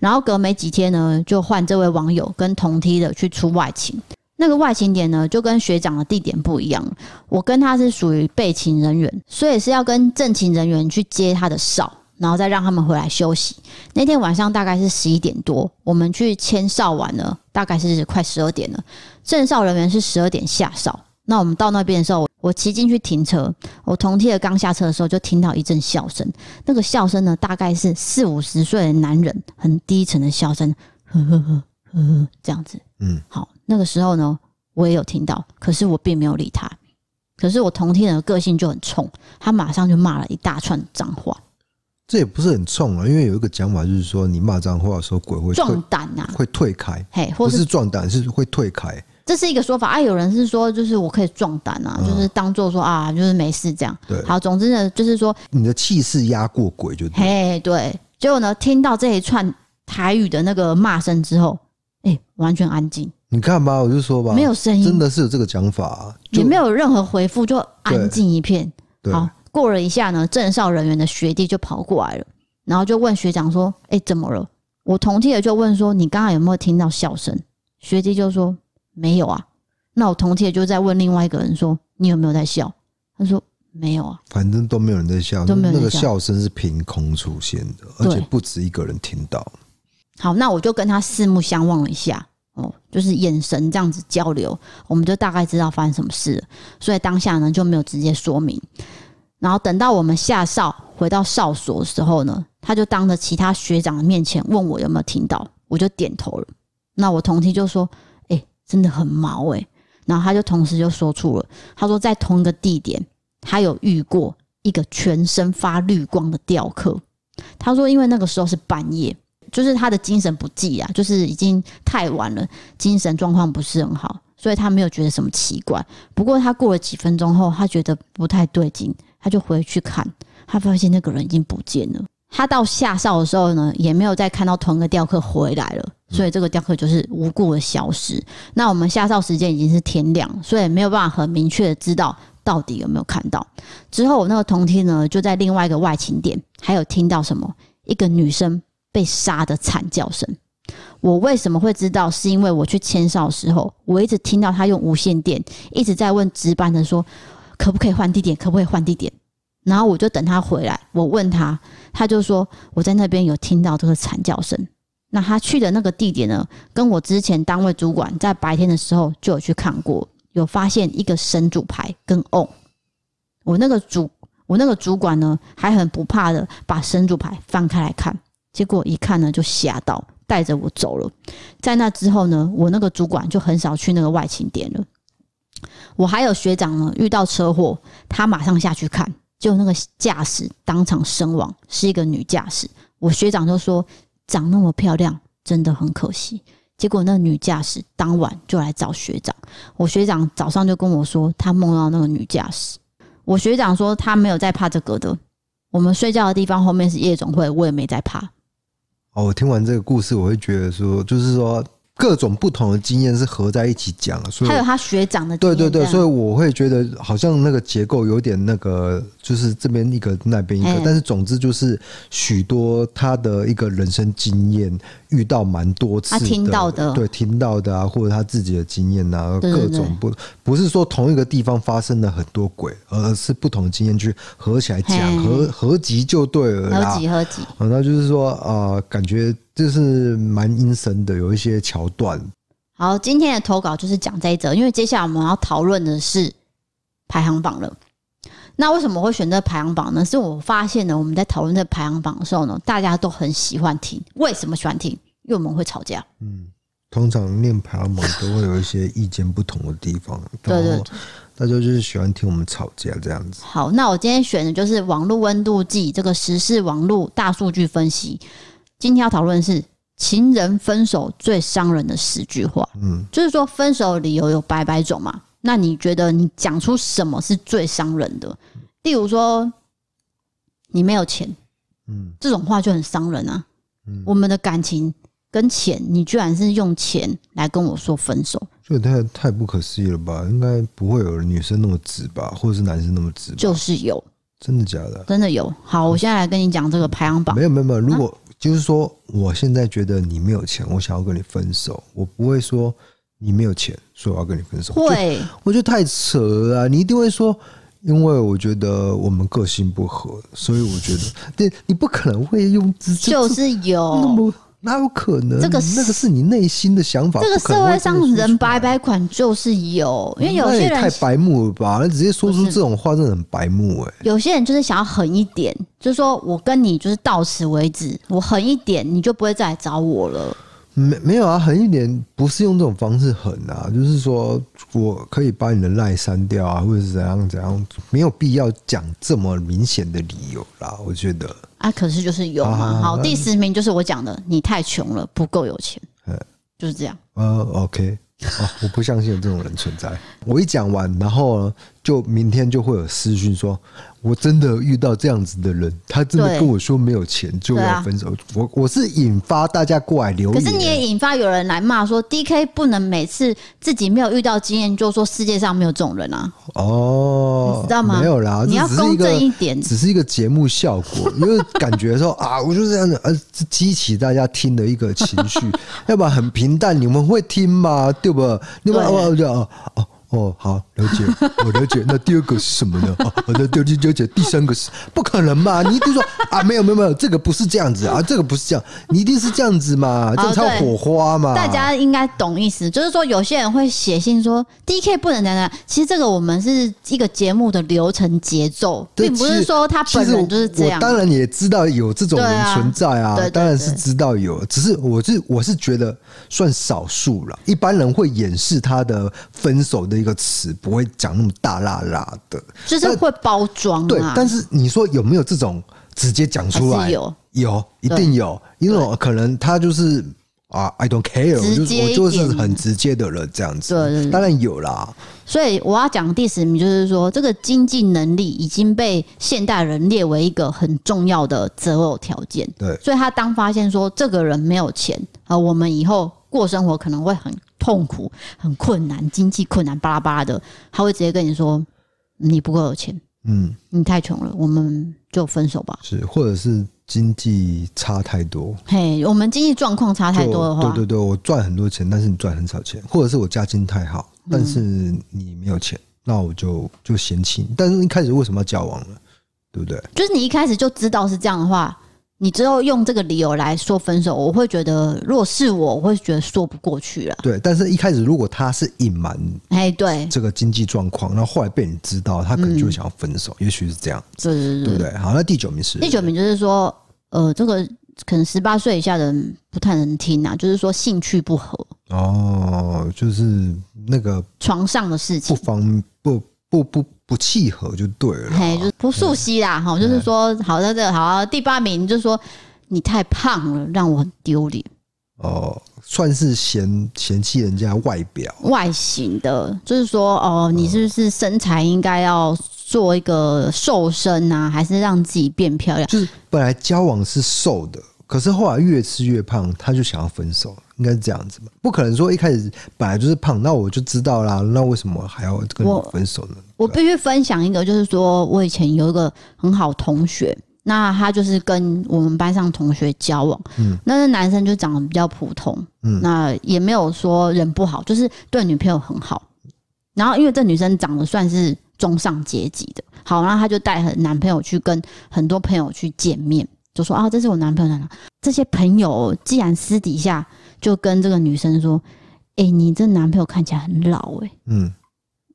A: 然后隔没几天呢，就换这位网友跟同梯的去出外勤。那个外勤点呢，就跟学长的地点不一样。我跟他是属于备勤人员，所以是要跟正勤人员去接他的哨，然后再让他们回来休息。那天晚上大概是十一点多，我们去签哨完了，大概是快十二点了。正哨人员是十二点下哨。那我们到那边的时候，我骑进去停车，我同梯的刚下车的时候，就听到一阵笑声。那个笑声呢，大概是四五十岁的男人很低沉的笑声，呵呵呵呵呵，这样子。嗯，好。那个时候呢，我也有听到，可是我并没有理他。可是我同梯人的个性就很冲，他马上就骂了一大串脏话。
B: 这也不是很冲啊，因为有一个讲法就是说，你骂脏话的时候，鬼会
A: 壮胆啊，
B: 会退开。
A: 嘿，或是
B: 不是壮胆，是会退开。
A: 这是一个说法啊。有人是说，就是我可以壮胆啊，就是当做说啊，就是没事这样。对，好，总之呢，就是说
B: 你的气势压过鬼就对。
A: 嘿，对。结果呢，听到这一串台语的那个骂声之后，哎，完全安静。
B: 你看吧，我就说吧，
A: 没有声音，
B: 真的是有这个讲法，啊，
A: 也没有任何回复，就安静一片。好，过了一下呢，正哨人员的学弟就跑过来了，然后就问学长说：“哎，怎么了？”我同梯的就问说：“你刚刚有没有听到笑声？”学弟就说：“没有啊。”那我同梯的就在问另外一个人说：“你有没有在笑？”他说：“没有啊。”反
B: 正都没有人在笑，都没有那个笑声是凭空出现的，而且不止一个人听到。
A: 好，那我就跟他四目相望了一下。哦，就是眼神这样子交流，我们就大概知道发生什么事了，所以当下呢就没有直接说明。然后等到我们下哨回到哨所的时候呢，他就当着其他学长的面前问我有没有听到，我就点头了。那我同梯就说：“哎、真的很毛哎、”然后他就同时就说出了，他说在同一个地点，他有遇过一个全身发绿光的雕刻。他说因为那个时候是半夜。就是他的精神不济啊，就是已经太晚了，精神状况不是很好，所以他没有觉得什么奇怪。不过他过了几分钟后，他觉得不太对劲，他就回去看，他发现那个人已经不见了。他到下哨的时候呢，也没有再看到同一个雕刻回来了，所以这个雕刻就是无故的消失。那我们下哨时间已经是天亮，所以没有办法很明确的知道到底有没有看到。之后我那个同梯呢，就在另外一个外勤点，还有听到什么一个女生。被杀的惨叫声，我为什么会知道？是因为我去签哨时候，我一直听到他用无线电一直在问值班的说，可不可以换地点？可不可以换地点？然后我就等他回来，我问他，他就说我在那边有听到这个惨叫声。那他去的那个地点呢，跟我之前单位主管在白天的时候就有去看过，有发现一个神主牌跟瓮。我那个主我那个主管呢，还很不怕的把神主牌翻开来看，结果一看呢就吓到，带着我走了。在那之后呢，我那个主管就很少去那个外勤点了。我还有学长呢，遇到车祸，他马上下去看，就那个驾驶当场身亡，是一个女驾驶。我学长就说。长那么漂亮，真的很可惜。结果那女驾驶当晚就来找学长，我学长早上就跟我说，他梦到那个女驾驶。我学长说他没有在怕这个的。我们睡觉的地方后面是夜总会，我也没在怕。
B: 哦，我听完这个故事，我会觉得说，就是说。各种不同的经验是合在一起讲，所以
A: 还有他学长的
B: 对对对，所以我会觉得好像那个结构有点那个，就是这边一个那边一个，但是总之就是许多他的一个人生经验遇到蛮多次，他
A: 听到的
B: 对听到的啊，或者他自己的经验啊，各种不不是说同一个地方发生了很多鬼，而是不同的经验去合起来讲，合合集就对了，
A: 合集合集，
B: 那就是说啊，感觉。就是蛮阴森的，有一些桥段。
A: 好，今天的投稿就是讲这一则，因为接下来我们要讨论的是排行榜了。那为什么会选择排行榜呢？是我发现呢，我们在讨论这排行榜的时候呢，大家都很喜欢听。为什么喜欢听？因为我们会吵架。
B: 嗯，通常念排行榜都会有一些意见不同的地方。
A: 对 对对，
B: 大家就是喜欢听我们吵架这样子。
A: 好，那我今天选的就是网络温度计这个时事网络大数据分析。今天要讨论的是情人分手最伤人的十句话。嗯，就是说分手理由有百百种嘛。那你觉得你讲出什么是最伤人的？例如说你没有钱，嗯，这种话就很伤人啊。嗯，我们的感情跟钱，你居然是用钱来跟我说分手，
B: 这也太太不可思议了吧？应该不会有女生那么直吧，或者是男生那么直？
A: 就是有，
B: 真的假的？
A: 真的有。好，我现在来跟你讲这个排行榜。
B: 没有没有没有，如果。就是说，我现在觉得你没有钱，我想要跟你分手。我不会说你没有钱，所以我要跟你分手。
A: 会，
B: 我觉得太扯了啊。你一定会说，因为我觉得我们个性不合，所以我觉得，对，你不可能会用
A: 就是有那么。
B: 哪有可能？这个那个是你内心的想法。
A: 这个社会上人白白款就是有，因为有些人
B: 太白目了吧？那直接说出这种话，真的很白目哎。
A: 有些人就是想要狠一点，就是说我跟你就是到此为止，我狠一点，你就不会再来找我了。
B: 没没有啊，狠一点不是用这种方式狠啊，就是说我可以把你的赖删掉啊，或者是怎样怎样，没有必要讲这么明显的理由啦。我觉得
A: 啊，可是就是有嘛。啊、好，第十名就是我讲的，你太穷了，不够有钱，就是这样。
B: 呃，OK，哦，我不相信有这种人存在。我一讲完，然后呢，就明天就会有私讯说。我真的遇到这样子的人，他真的跟我说没有钱就要分手。啊、我我是引发大家过来留言，
A: 可是你也引发有人来骂说，DK 不能每次自己没有遇到经验就说世界上没有这种人啊。
B: 哦，
A: 你知道吗？
B: 没有啦，
A: 你要公正一点，
B: 只是一个节目效果，因为感觉说 啊，我就是这样子，呃，激起大家听的一个情绪，要不然很平淡，你们会听吗？对不？对吧？哦哦哦。哦，好，了解，我了解。那第二个是什么呢？哦，我的了解了解。第三个是不可能嘛？你一定说啊，没有没有没有，这个不是这样子啊，这个不是这样，你一定是这样子嘛，这才有火花嘛。
A: 大家应该懂意思，就是说有些人会写信说 DK 不能这样。其实这个我们是一个节目的流程节奏，并不是说他本人就是这样。
B: 我当然也知道有这种人存在啊，当然是知道有，只是我是我是觉得算少数了。一般人会掩饰他的分手的。一个词不会讲那么大辣辣的，
A: 就是会包装。
B: 对，但是你说有没有这种直接讲出来？有，有，一定有。因为可能他就是啊，I don't care，我就我就是很直接的人这样子。对，当然有啦。
A: 所以我要讲第十名，就是说这个经济能力已经被现代人列为一个很重要的择偶条件。
B: 对，
A: 所以他当发现说这个人没有钱啊，我们以后过生活可能会很。痛苦很困难，经济困难巴拉巴拉的，他会直接跟你说你不够有钱，嗯，你太穷了，我们就分手吧。
B: 是，或者是经济差太多，
A: 嘿，我们经济状况差太多的话，
B: 对对对，我赚很多钱，但是你赚很少钱，或者是我家境太好，但是你没有钱，嗯、那我就就嫌弃你。但是一开始为什么要交往呢？对不对？
A: 就是你一开始就知道是这样的话，你之后用这个理由来说分手，我会觉得，如果是我，我会觉得说不过去了。
B: 对，但是一开始如果他是隐瞒，
A: 哎，对，
B: 这个经济状况，那后后来被你知道，他可能就会想要分手，嗯、也许是这样。
A: 对对对，
B: 对不对？好，那第九名是
A: 第九名，就是说，呃，这个可能十八岁以下的人不太能听啊，就是说兴趣不合。
B: 哦，就是那个
A: 床上的事情
B: 不方不不不不契合就对了，
A: 嘿，就是不熟悉啦，哈，就是说，好的，这好，第八名就是说你太胖了，让我很丢脸。
B: 哦，算是嫌嫌弃人家外表
A: 外形的，就是说，哦，你是不是身材应该要做一个瘦身啊，还是让自己变漂亮？
B: 就是本来交往是瘦的。可是后来越吃越胖，他就想要分手，应该是这样子吧？不可能说一开始本来就是胖，那我就知道啦。那为什么还要跟你分手呢？
A: 我，我必须分享一个，就是说我以前有一个很好同学，那他就是跟我们班上同学交往，嗯，那个男生就长得比较普通，嗯，那也没有说人不好，就是对女朋友很好。然后因为这女生长得算是中上阶级的，好，然后他就带很男朋友去跟很多朋友去见面。就说啊，这是我男朋友。这些朋友既然私底下就跟这个女生说：“哎、欸，你这男朋友看起来很老哎、欸，嗯，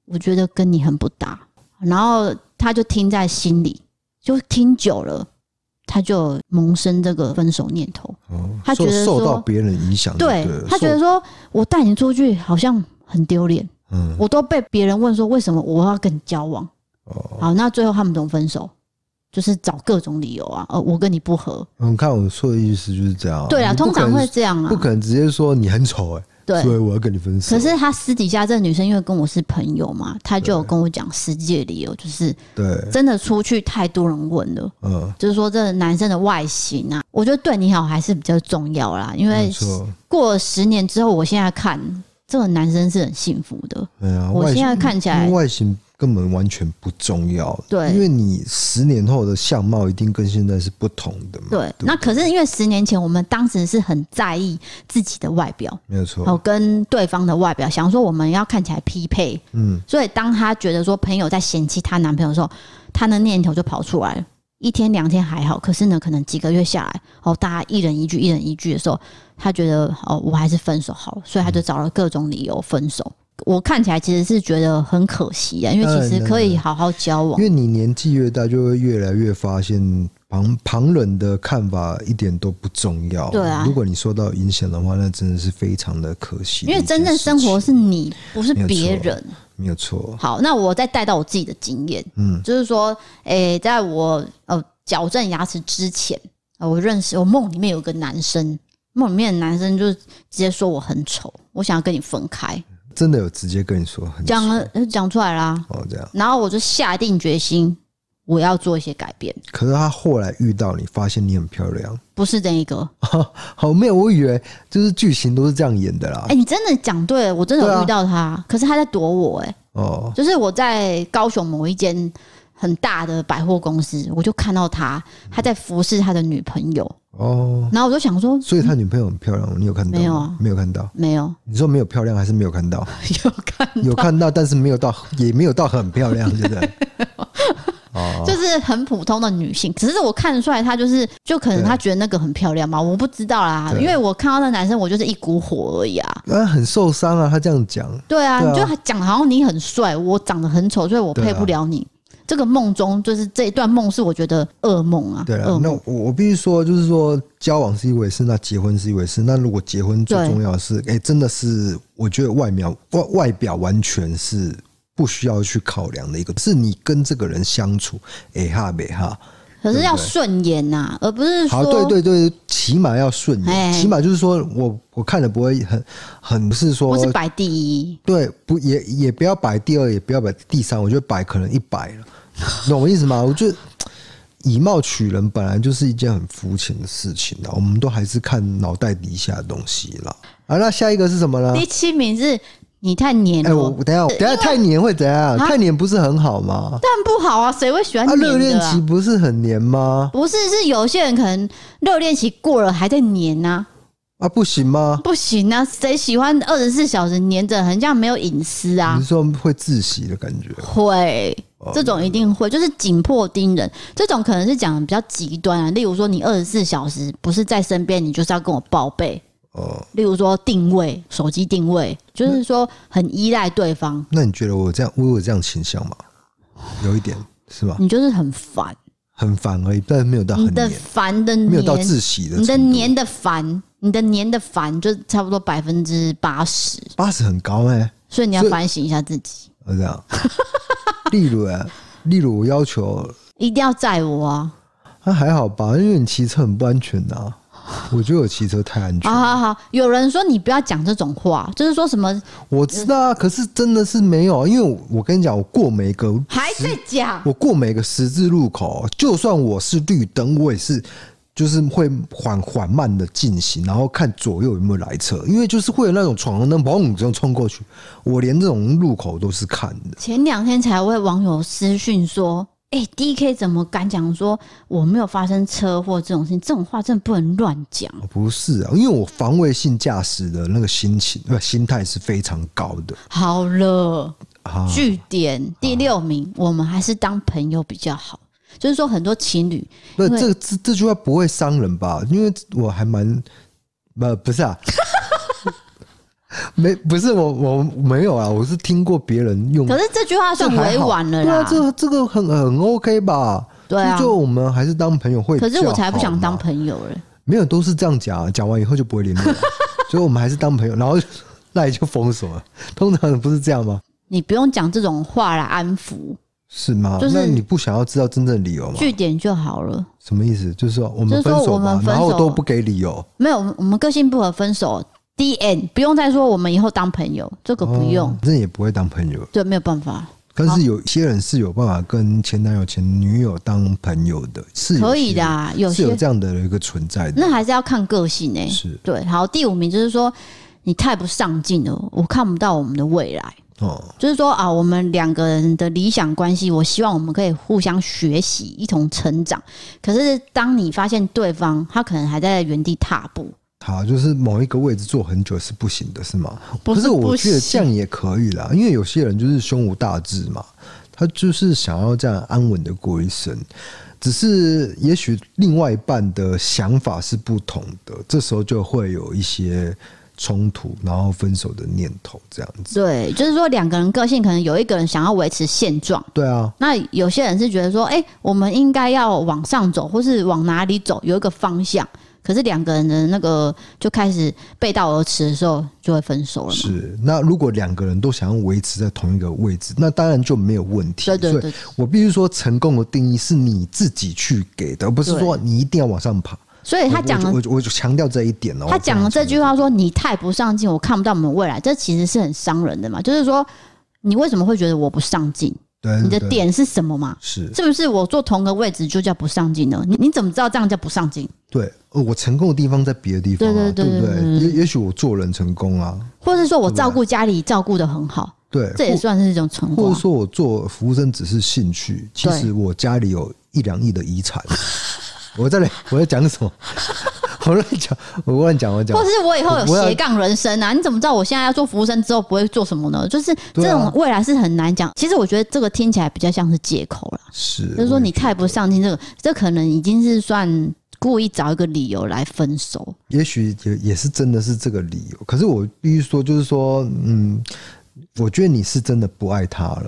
A: 我觉得跟你很不搭。”然后他就听在心里，就听久了，他就萌生这个分手念头。哦，他觉得
B: 受到别人影响，
A: 对，他觉得说我带你出去好像很丢脸，嗯，我都被别人问说为什么我要跟你交往。哦，好，那最后他们怎么分手？就是找各种理由啊，呃，我跟你不合。
B: 嗯，看我说的意思就是这样。
A: 对啊，通常会这样啊，
B: 不可能直接说你很丑哎，对，所以我要跟你分手。
A: 可是他私底下这个女生因为跟我是朋友嘛，她就有跟我讲实际的理由，就是对，真的出去太多人问了，嗯，就是说这个男生的外形啊，我觉得对你好还是比较重要啦，因为过了十年之后，我现在看这个男生是很幸福的。对啊，我现在看起来
B: 外形。根本完全不重要，
A: 对，
B: 因为你十年后的相貌一定跟现在是不同的嘛。
A: 对，对对，那可是因为十年前我们当时是很在意自己的外表，
B: 没有错，
A: 哦，跟对方的外表，想说我们要看起来匹配，嗯，所以当她觉得说朋友在嫌弃她男朋友的时候，她的念头就跑出来了。一天两天还好，可是呢，可能几个月下来，哦，大家一人一句，一人一句的时候，他觉得哦，我还是分手好了，所以他就找了各种理由分手。我看起来其实是觉得很可惜啊，因为其实可以好好交往。
B: 因为你年纪越大，就会越来越发现旁旁人的看法一点都不重要。
A: 对啊，
B: 如果你受到影响的话，那真的是非常的可惜。
A: 因为真正生活是你，不是别人。
B: 没有错。好，
A: 那我再带到我自己的经验，嗯，就是说，诶，在我呃矫正牙齿之前，我认识我梦里面有个男生，梦里面的男生就直接说我很丑，我想要跟你分开。
B: 真的有直接跟你说，
A: 讲了讲出来啦。
B: 哦，这样。
A: 然后我就下定决心，我要做一些改变。
B: 可是他后来遇到你，发现你很漂亮，
A: 不是这一个。
B: 好，没有，我以为就是剧情都是这样演的啦。
A: 哎、欸，你真的讲对了，我真的有遇到他，啊、可是他在躲我、欸。哎，哦，就是我在高雄某一间很大的百货公司，我就看到他，他在服侍他的女朋友。哦，然后我就想说，
B: 所以他女朋友很漂亮，你有看到？
A: 没有啊，
B: 没有看到，
A: 没有。
B: 你说没有漂亮，还是没有看到？
A: 有看，
B: 有看到，但是没有到，也没有到很漂亮，对不对？
A: 哦，就是很普通的女性，只是我看得出来，他就是，就可能他觉得那个很漂亮嘛，我不知道啦，因为我看到那男生，我就是一股火而已啊。
B: 那，很受伤啊，他这样讲。
A: 对啊，你就讲好像你很帅，我长得很丑，所以我配不了你。这个梦中就是这一段梦，是我觉得噩梦啊。
B: 对啊，那我我必须说，就是说交往是一回事，那结婚是一回事。那如果结婚最重要的是，哎，真的是我觉得外表外外表完全是不需要去考量的一个，是你跟这个人相处，哎哈没哈。
A: 可是要顺眼呐，而不是说
B: 好，对对对，起码要顺眼，起码就是说我我看了不会很很不是说
A: 不是摆第一，
B: 对，不也也不要摆第二，也不要摆第三，我觉得摆可能一百了。懂我意思吗？我觉得以貌取人本来就是一件很肤浅的事情啦，我们都还是看脑袋底下的东西啦。啊，那下一个是什么呢？
A: 第七名是你太黏了。哎，
B: 我等下，等下太黏会怎样？太黏不是很好吗？
A: 但不好啊，谁会喜欢黏的啊？
B: 热恋期不是很黏吗？
A: 不是，是有些人可能热恋期过了还在黏啊。
B: 啊，不行吗？
A: 不行啊，谁喜欢二十四小时黏着，很像没有隐私啊？
B: 你是说会窒息的感觉？
A: 会。这种一定会，就是紧迫盯人。这种可能是讲的比较极端啊，例如说你二十四小时不是在身边，你就是要跟我报备。
B: 哦，
A: 例如说定位，手机定位，就是说很依赖对方。
B: 那你觉得我这样，我有这样倾向吗？有一点是吧？
A: 你就是很烦，
B: 很烦而已，但是没有到很
A: 你的烦的
B: 没有到窒息的，
A: 你的黏的烦，你的黏的烦，就差不多百分之八十，
B: 八十很高哎、欸，
A: 所以你要反省一下自己。
B: 这样，例如啊，例如我要求
A: 一定要载我啊，
B: 那、啊、还好吧，因为你骑车很不安全的、啊。我觉得我骑车太安全。
A: 好好好，有人说你不要讲这种话，就是说什么？
B: 我知道啊，可是真的是没有，因为我跟你讲，我过每个
A: 还在讲，
B: 我过每个十字路口，就算我是绿灯，我也是就是会缓缓慢的进行，然后看左右有没有来车，因为就是会有那种闯红灯，砰这样冲过去，我连这种路口都是看的。
A: 前两天才为网友私讯说。哎、欸、，D K 怎么敢讲说我没有发生车祸这种事情？这种话真的不能乱讲。
B: 不是啊，因为我防卫性驾驶的那个心情、那心态是非常高的。
A: 好了，据、啊、点第六名、啊，我们还是当朋友比较好。就是说，很多情侣，
B: 不，这这这句话不会伤人吧？因为我还蛮呃不是啊。没不是我我没有啊，我是听过别人用。
A: 可是这句话算委婉了啦。对啊，
B: 这这个很很 OK 吧？
A: 对啊，
B: 就我们还是当朋友会。
A: 可是我才不想当朋友了。
B: 没有，都是这样讲，讲完以后就不会联络了。所以我们还是当朋友，然后 那也就封锁了。通常不是这样吗？
A: 你不用讲这种话来安抚，
B: 是吗？就是那你不想要知道真正理由吗？
A: 据点就好了。
B: 什么意思？就是说我们分手吧，然后都不给理由。
A: 没有，我们个性不合，分手。D N 不用再说，我们以后当朋友，这个不用，
B: 这、哦、也不会当朋友，
A: 对，没有办法。
B: 但是有些人是有办法跟前男友、前女友当朋友的，是
A: 可以的、啊，有些
B: 是有这样的一个存在的。
A: 那还是要看个性诶、欸，
B: 是
A: 对。好，第五名就是说你太不上进了，我看不到我们的未来。哦，就是说啊，我们两个人的理想关系，我希望我们可以互相学习，一同成长。可是当你发现对方他可能还在原地踏步。
B: 好，就是某一个位置坐很久是不行的，是吗？
A: 不是，
B: 可是我觉得这样也可以啦，因为有些人就是胸无大志嘛，他就是想要这样安稳的过一生，只是也许另外一半的想法是不同的，这时候就会有一些冲突，然后分手的念头这样子。
A: 对，就是说两个人个性可能有一个人想要维持现状，
B: 对啊，
A: 那有些人是觉得说，哎、欸，我们应该要往上走，或是往哪里走，有一个方向。可是两个人的那个就开始背道而驰的时候，就会分手了。
B: 是，那如果两个人都想要维持在同一个位置，那当然就没有问题。
A: 对对对，
B: 我必须说，成功的定义是你自己去给的，而不是说你一定要往上爬。
A: 所以他讲了，
B: 我我就强调这一点哦。
A: 他讲了这句话说：“你太不上进，我看不到我们未来。”这其实是很伤人的嘛。就是说，你为什么会觉得我不上进？你的点是什么嘛？
B: 是
A: 是不是我坐同个位置就叫不上进呢？你你怎么知道这样叫不上进？
B: 对，我成功的地方在别的地方，啊，对对对，对？也也许我做人成功啊，
A: 或者是说我照顾家里照顾的很好，
B: 对，
A: 这也算是一种成功。
B: 或者说我做服务生只是兴趣，其实我家里有一两亿的遗产。我在 我在讲什么？我乱讲，我乱讲，我讲。
A: 或者是我以后有斜杠人生啊？你怎么知道我现在要做服务生之后不会做什么呢？就是这种未来是很难讲。其实我觉得这个听起来比较像是借口了。
B: 是，
A: 就是说你太不上进，这个这可能已经是算故意找一个理由来分手。
B: 也许也也是真的是这个理由。可是我必须说，就是说，嗯，我觉得你是真的不爱他了，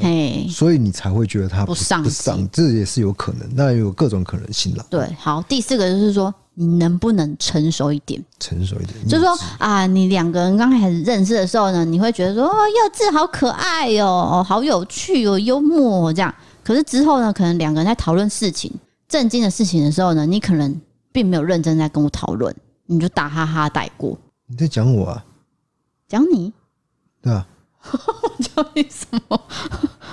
B: 所以你才会觉得他不上不上，这也是有可能。那有各种可能性了。
A: 对，好，第四个就是说。你能不能成熟一点？
B: 成熟一点，
A: 就是说啊，你两个人刚开始认识的时候呢，你会觉得说哦，幼稚好可爱哦，好有趣哦，幽默这样。可是之后呢，可能两个人在讨论事情、正经的事情的时候呢，你可能并没有认真在跟我讨论，你就打哈哈带过。
B: 你在讲我啊？
A: 讲你？
B: 对啊。
A: 讲你什么？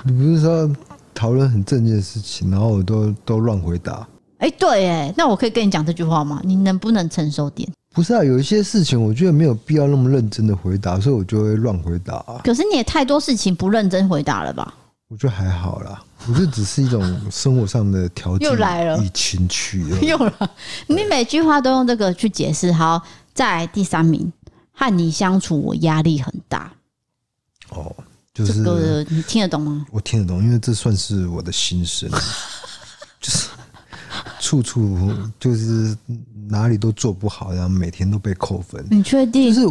B: 你不是说讨论很正经的事情，然后我都都乱回答？
A: 哎、欸，对，哎，那我可以跟你讲这句话吗？你能不能成熟点？
B: 不是啊，有一些事情我觉得没有必要那么认真的回答，所以我就会乱回答。
A: 可是你也太多事情不认真回答了吧？
B: 我觉得还好啦，我觉得只是一种生活上的调剂，
A: 又来了，
B: 以情趣
A: 又来。你每句话都用这个去解释。好，再来第三名，和你相处我压力很大。
B: 哦，就是
A: 这个你听得懂吗？
B: 我听得懂，因为这算是我的心声，就是处处就是哪里都做不好，然后每天都被扣分。
A: 你确定？
B: 就是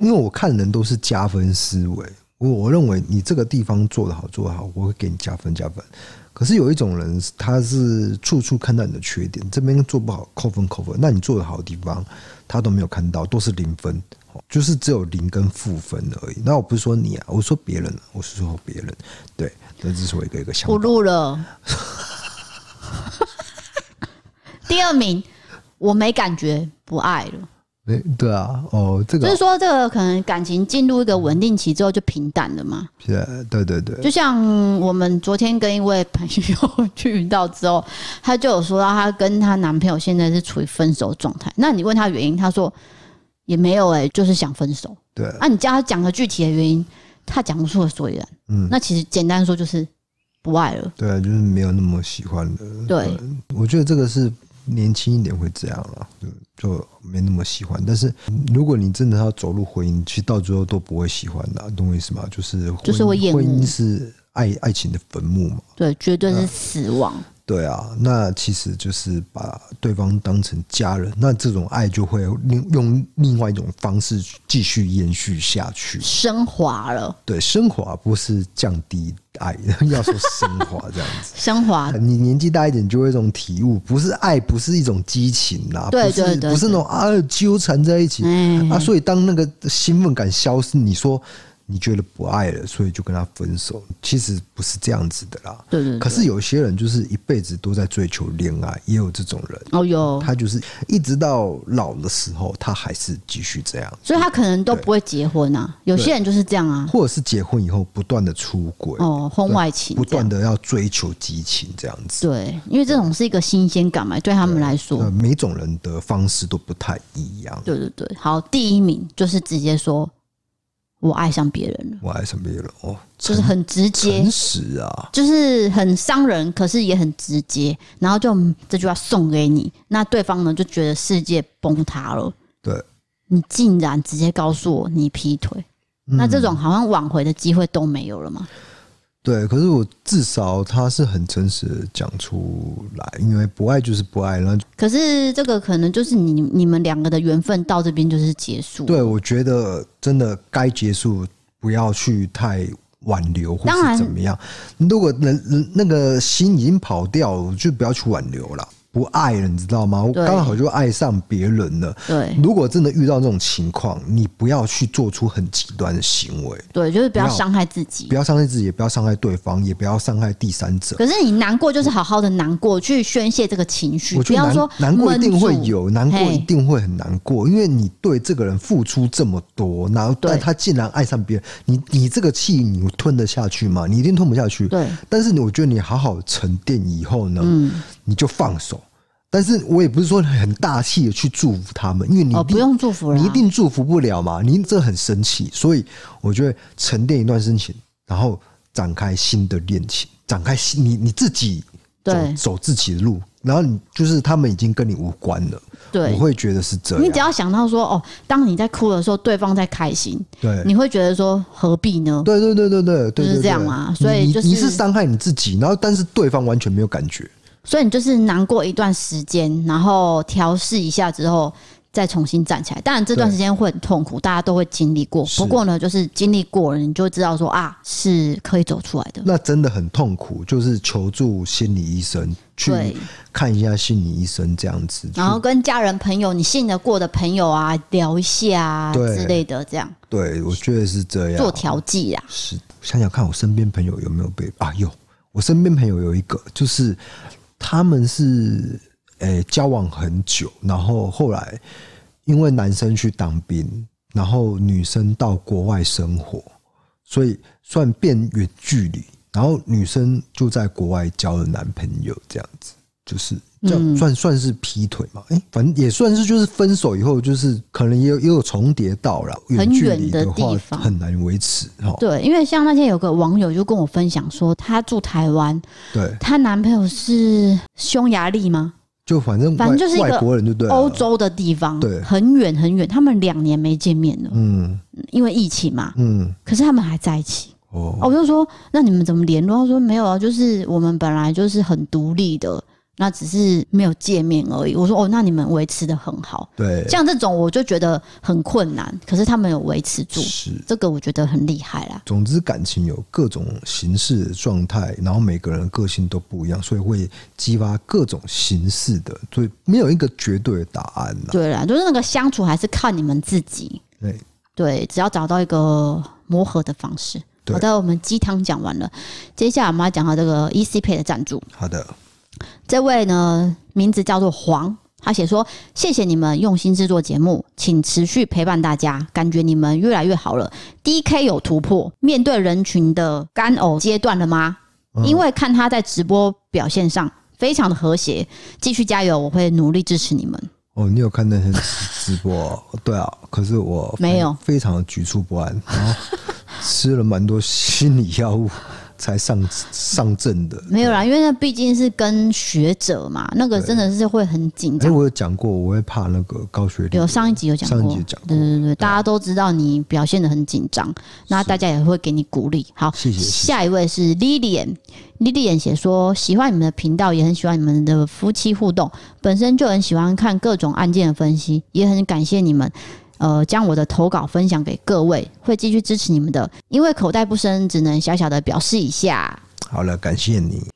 B: 因为我看人都是加分思维，我我认为你这个地方做得好，做得好，我会给你加分加分。可是有一种人，他是处处看到你的缺点，这边做不好扣分扣分，那你做得好的地方他都没有看到，都是零分，就是只有零跟负分而已。那我不是说你啊，我说别人，我是说别人。对，这只是我一个一个想法。
A: 不录了。第二名，我没感觉，不爱了。
B: 欸、对啊，哦，这个
A: 就是说，这个可能感情进入一个稳定期之后就平淡了嘛。
B: 是，对对对。
A: 就像我们昨天跟一位朋友 去遇到之后，她就有说到，她跟她男朋友现在是处于分手状态。那你问她原因，她说也没有哎、欸，就是想分手。
B: 对。
A: 那、啊、你叫他讲个具体的原因，他讲不出个所以然。嗯。那其实简单说就是不爱了。
B: 对，就是没有那么喜欢了。
A: 对。
B: 我觉得这个是。年轻一点会这样了，就就没那么喜欢。但是如果你真的要走入婚姻，其实到最后都不会喜欢的，懂我意思吗？就是
A: 就是会厌恶。
B: 婚姻是爱爱情的坟墓嘛？
A: 对，绝对是死亡。
B: 对啊，那其实就是把对方当成家人，那这种爱就会另用另外一种方式继续延续下去，
A: 升华了。
B: 对，升华不是降低爱，要说升华这样子。
A: 升华，
B: 你年纪大一点就会有一种体悟，不是爱，不是一种激情啦，
A: 对对对，
B: 不是那种啊纠缠在一起啊，所以当那个兴奋感消失，你说。你觉得不爱了，所以就跟他分手，其实不是这样子的啦。
A: 对对对。
B: 可是有些人就是一辈子都在追求恋爱，也有这种人。
A: 哦，有。
B: 他就是一直到老的时候，他还是继续这样。
A: 所以他可能都不会结婚啊。有些人就是这样啊。
B: 或者是结婚以后不断的出轨。
A: 哦，婚外情。
B: 不断的要追求激情这样子。
A: 对，因为这种是一个新鲜感嘛，对他们来说。
B: 每种人的方式都不太一样。
A: 对对对。好，第一名就是直接说。我爱上别人了，
B: 我爱上别人哦，
A: 就是很直接，
B: 诚实啊，
A: 就是很伤人，可是也很直接。然后就这句话送给你，那对方呢就觉得世界崩塌了。
B: 对，
A: 你竟然直接告诉我你劈腿，嗯，那这种好像挽回的机会都没有了吗？
B: 对，可是我至少他是很诚实的讲出来，因为不爱就是不爱了。
A: 可是这个可能就是你你们两个的缘分到这边就是结束。
B: 对，我觉得真的该结束，不要去太挽留或是怎么样。如果那那个心已经跑掉，就不要去挽留了。不爱了，你知道吗？我刚好就爱上别人了。
A: 对，
B: 如果真的遇到这种情况，你不要去做出很极端的行为。
A: 对，就是不要伤害自己，
B: 不要伤害自己，也不要伤害对方，也不要伤害第三者。
A: 可是你难过，就是好好的难过，去宣泄这个情绪。不要说
B: 难过一定会有，难过一定会很难过，因为你对这个人付出这么多，然后但他竟然爱上别人，你你这个气你吞得下去吗？你一定吞不下去。
A: 对，
B: 但是我觉得你好好沉淀以后呢，嗯，你就放手。但是我也不是说很大气的去祝福他们，因为你
A: 不用祝福了，
B: 你一定祝福不了嘛。你这很生气，所以我觉得沉淀一段深情，然后展开新的恋情，展开新你你自己走走自己的路，然后你就是他们已经跟你无关了。对，我会觉得是这样。
A: 你只要想到说哦，当你在哭的时候，对方在开心，
B: 对，
A: 你会觉得说何必呢？
B: 对对对对对，
A: 就是这样嘛。所以就是
B: 你是伤害你自己，然后但是对方完全没有感觉。
A: 所以你就是难过一段时间，然后调试一下之后，再重新站起来。当然这段时间会很痛苦，大家都会经历过。不过呢，就是经历过了，你就知道说啊，是可以走出来的。
B: 那真的很痛苦，就是求助心理医生去看一下心理医生这样子，
A: 然后跟家人朋友你信得过的朋友啊聊一下啊之类的，这样。
B: 对，我觉得是这样。
A: 做调剂啊，
B: 是想想看我身边朋友有没有被啊？有，我身边朋友有一个就是。他们是诶、交往很久，然后后来因为男生去当兵，然后女生到国外生活，所以算变远距离，然后女生就在国外交了男朋友，这样子。就是。这样算算是劈腿嘛？哎、欸，反正也算是，就是分手以后，就是可能也有也有重叠到了很。远的地方很难维持。
A: 对，因为像那天有个网友就跟我分享说，她住台湾，
B: 对，
A: 她男朋友是匈牙利吗？
B: 就反正
A: 反正就是一个
B: 外国人，就对？
A: 欧洲的地方，
B: 对，
A: 很远很远，他们两年没见面了。
B: 嗯，
A: 因为疫情嘛。
B: 嗯，
A: 可是他们还在一起。
B: 哦，
A: 我就说那你们怎么联络？他说没有啊，就是我们本来就是很独立的。那只是没有见面而已。我说哦，那你们维持的很好。
B: 对，
A: 像这种我就觉得很困难，可是他们有维持住，
B: 是
A: 这个我觉得很厉害啦。
B: 总之，感情有各种形式的状态，然后每个人个性都不一样，所以会激发各种形式的，所以没有一个绝对的答案。
A: 对啦，就是那个相处还是看你们自己。
B: 对
A: 对，只要找到一个磨合的方式。好的，我们鸡汤讲完了，接下来我们要讲到这个 ECPay 的赞助。
B: 好的。
A: 这位呢，名字叫做黄，他写说：“谢谢你们用心制作节目，请持续陪伴大家，感觉你们越来越好了。DK 有突破，面对人群的干呕阶段了吗？因为看他在直播表现上非常的和谐，继续加油，我会努力支持你们。”
B: 哦，你有看那些 直播？对啊，可是我
A: 没有，
B: 非常的局促不安，然后吃了蛮多心理药物。才上上阵的
A: 没有啦，因为那毕竟是跟学者嘛，那个真的是会很紧张。
B: 哎，我有讲过，我会怕那个高学历。
A: 有上一集有讲过，
B: 上一集有讲过。
A: 对对对，大家都知道你表现的很紧张，那大家也会给你鼓励。好，谢谢。下一位是 Lilian，Lilian 写说喜欢你们的频道，也很喜欢你们的夫妻互动，本身就很喜欢看各种案件的分析，也很感谢你们。呃，将我的投稿分享给各位，会继续支持你们的。因为口袋不深，只能小小的表示一下。
B: 好了，感谢你。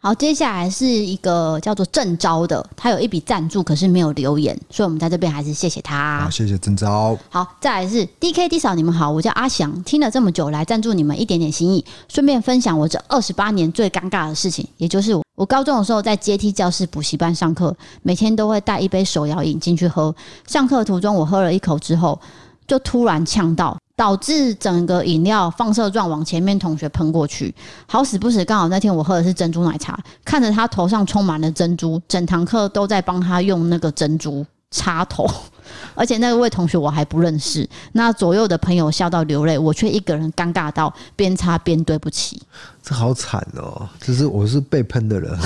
A: 好，接下来是一个叫做郑昭的，他有一笔赞助，可是没有留言，所以我们在这边还是谢谢他。
B: 好，谢谢郑昭。
A: 好，再来是 D K D 嫂，你们好，我叫阿翔，听了这么久来赞助你们一点点心意，顺便分享我这二十八年最尴尬的事情，也就是我，我高中的时候在阶梯教室补习班上课，每天都会带一杯手摇饮进去喝，上课途中我喝了一口之后，就突然呛到。导致整个饮料放射状往前面同学喷过去，好死不死，刚好那天我喝的是珍珠奶茶，看着他头上充满了珍珠，整堂课都在帮他用那个珍珠擦头，而且那位同学我还不认识，那左右的朋友笑到流泪，我却一个人尴尬到边擦边对不起。
B: 这好惨哦！就是我是被喷的人，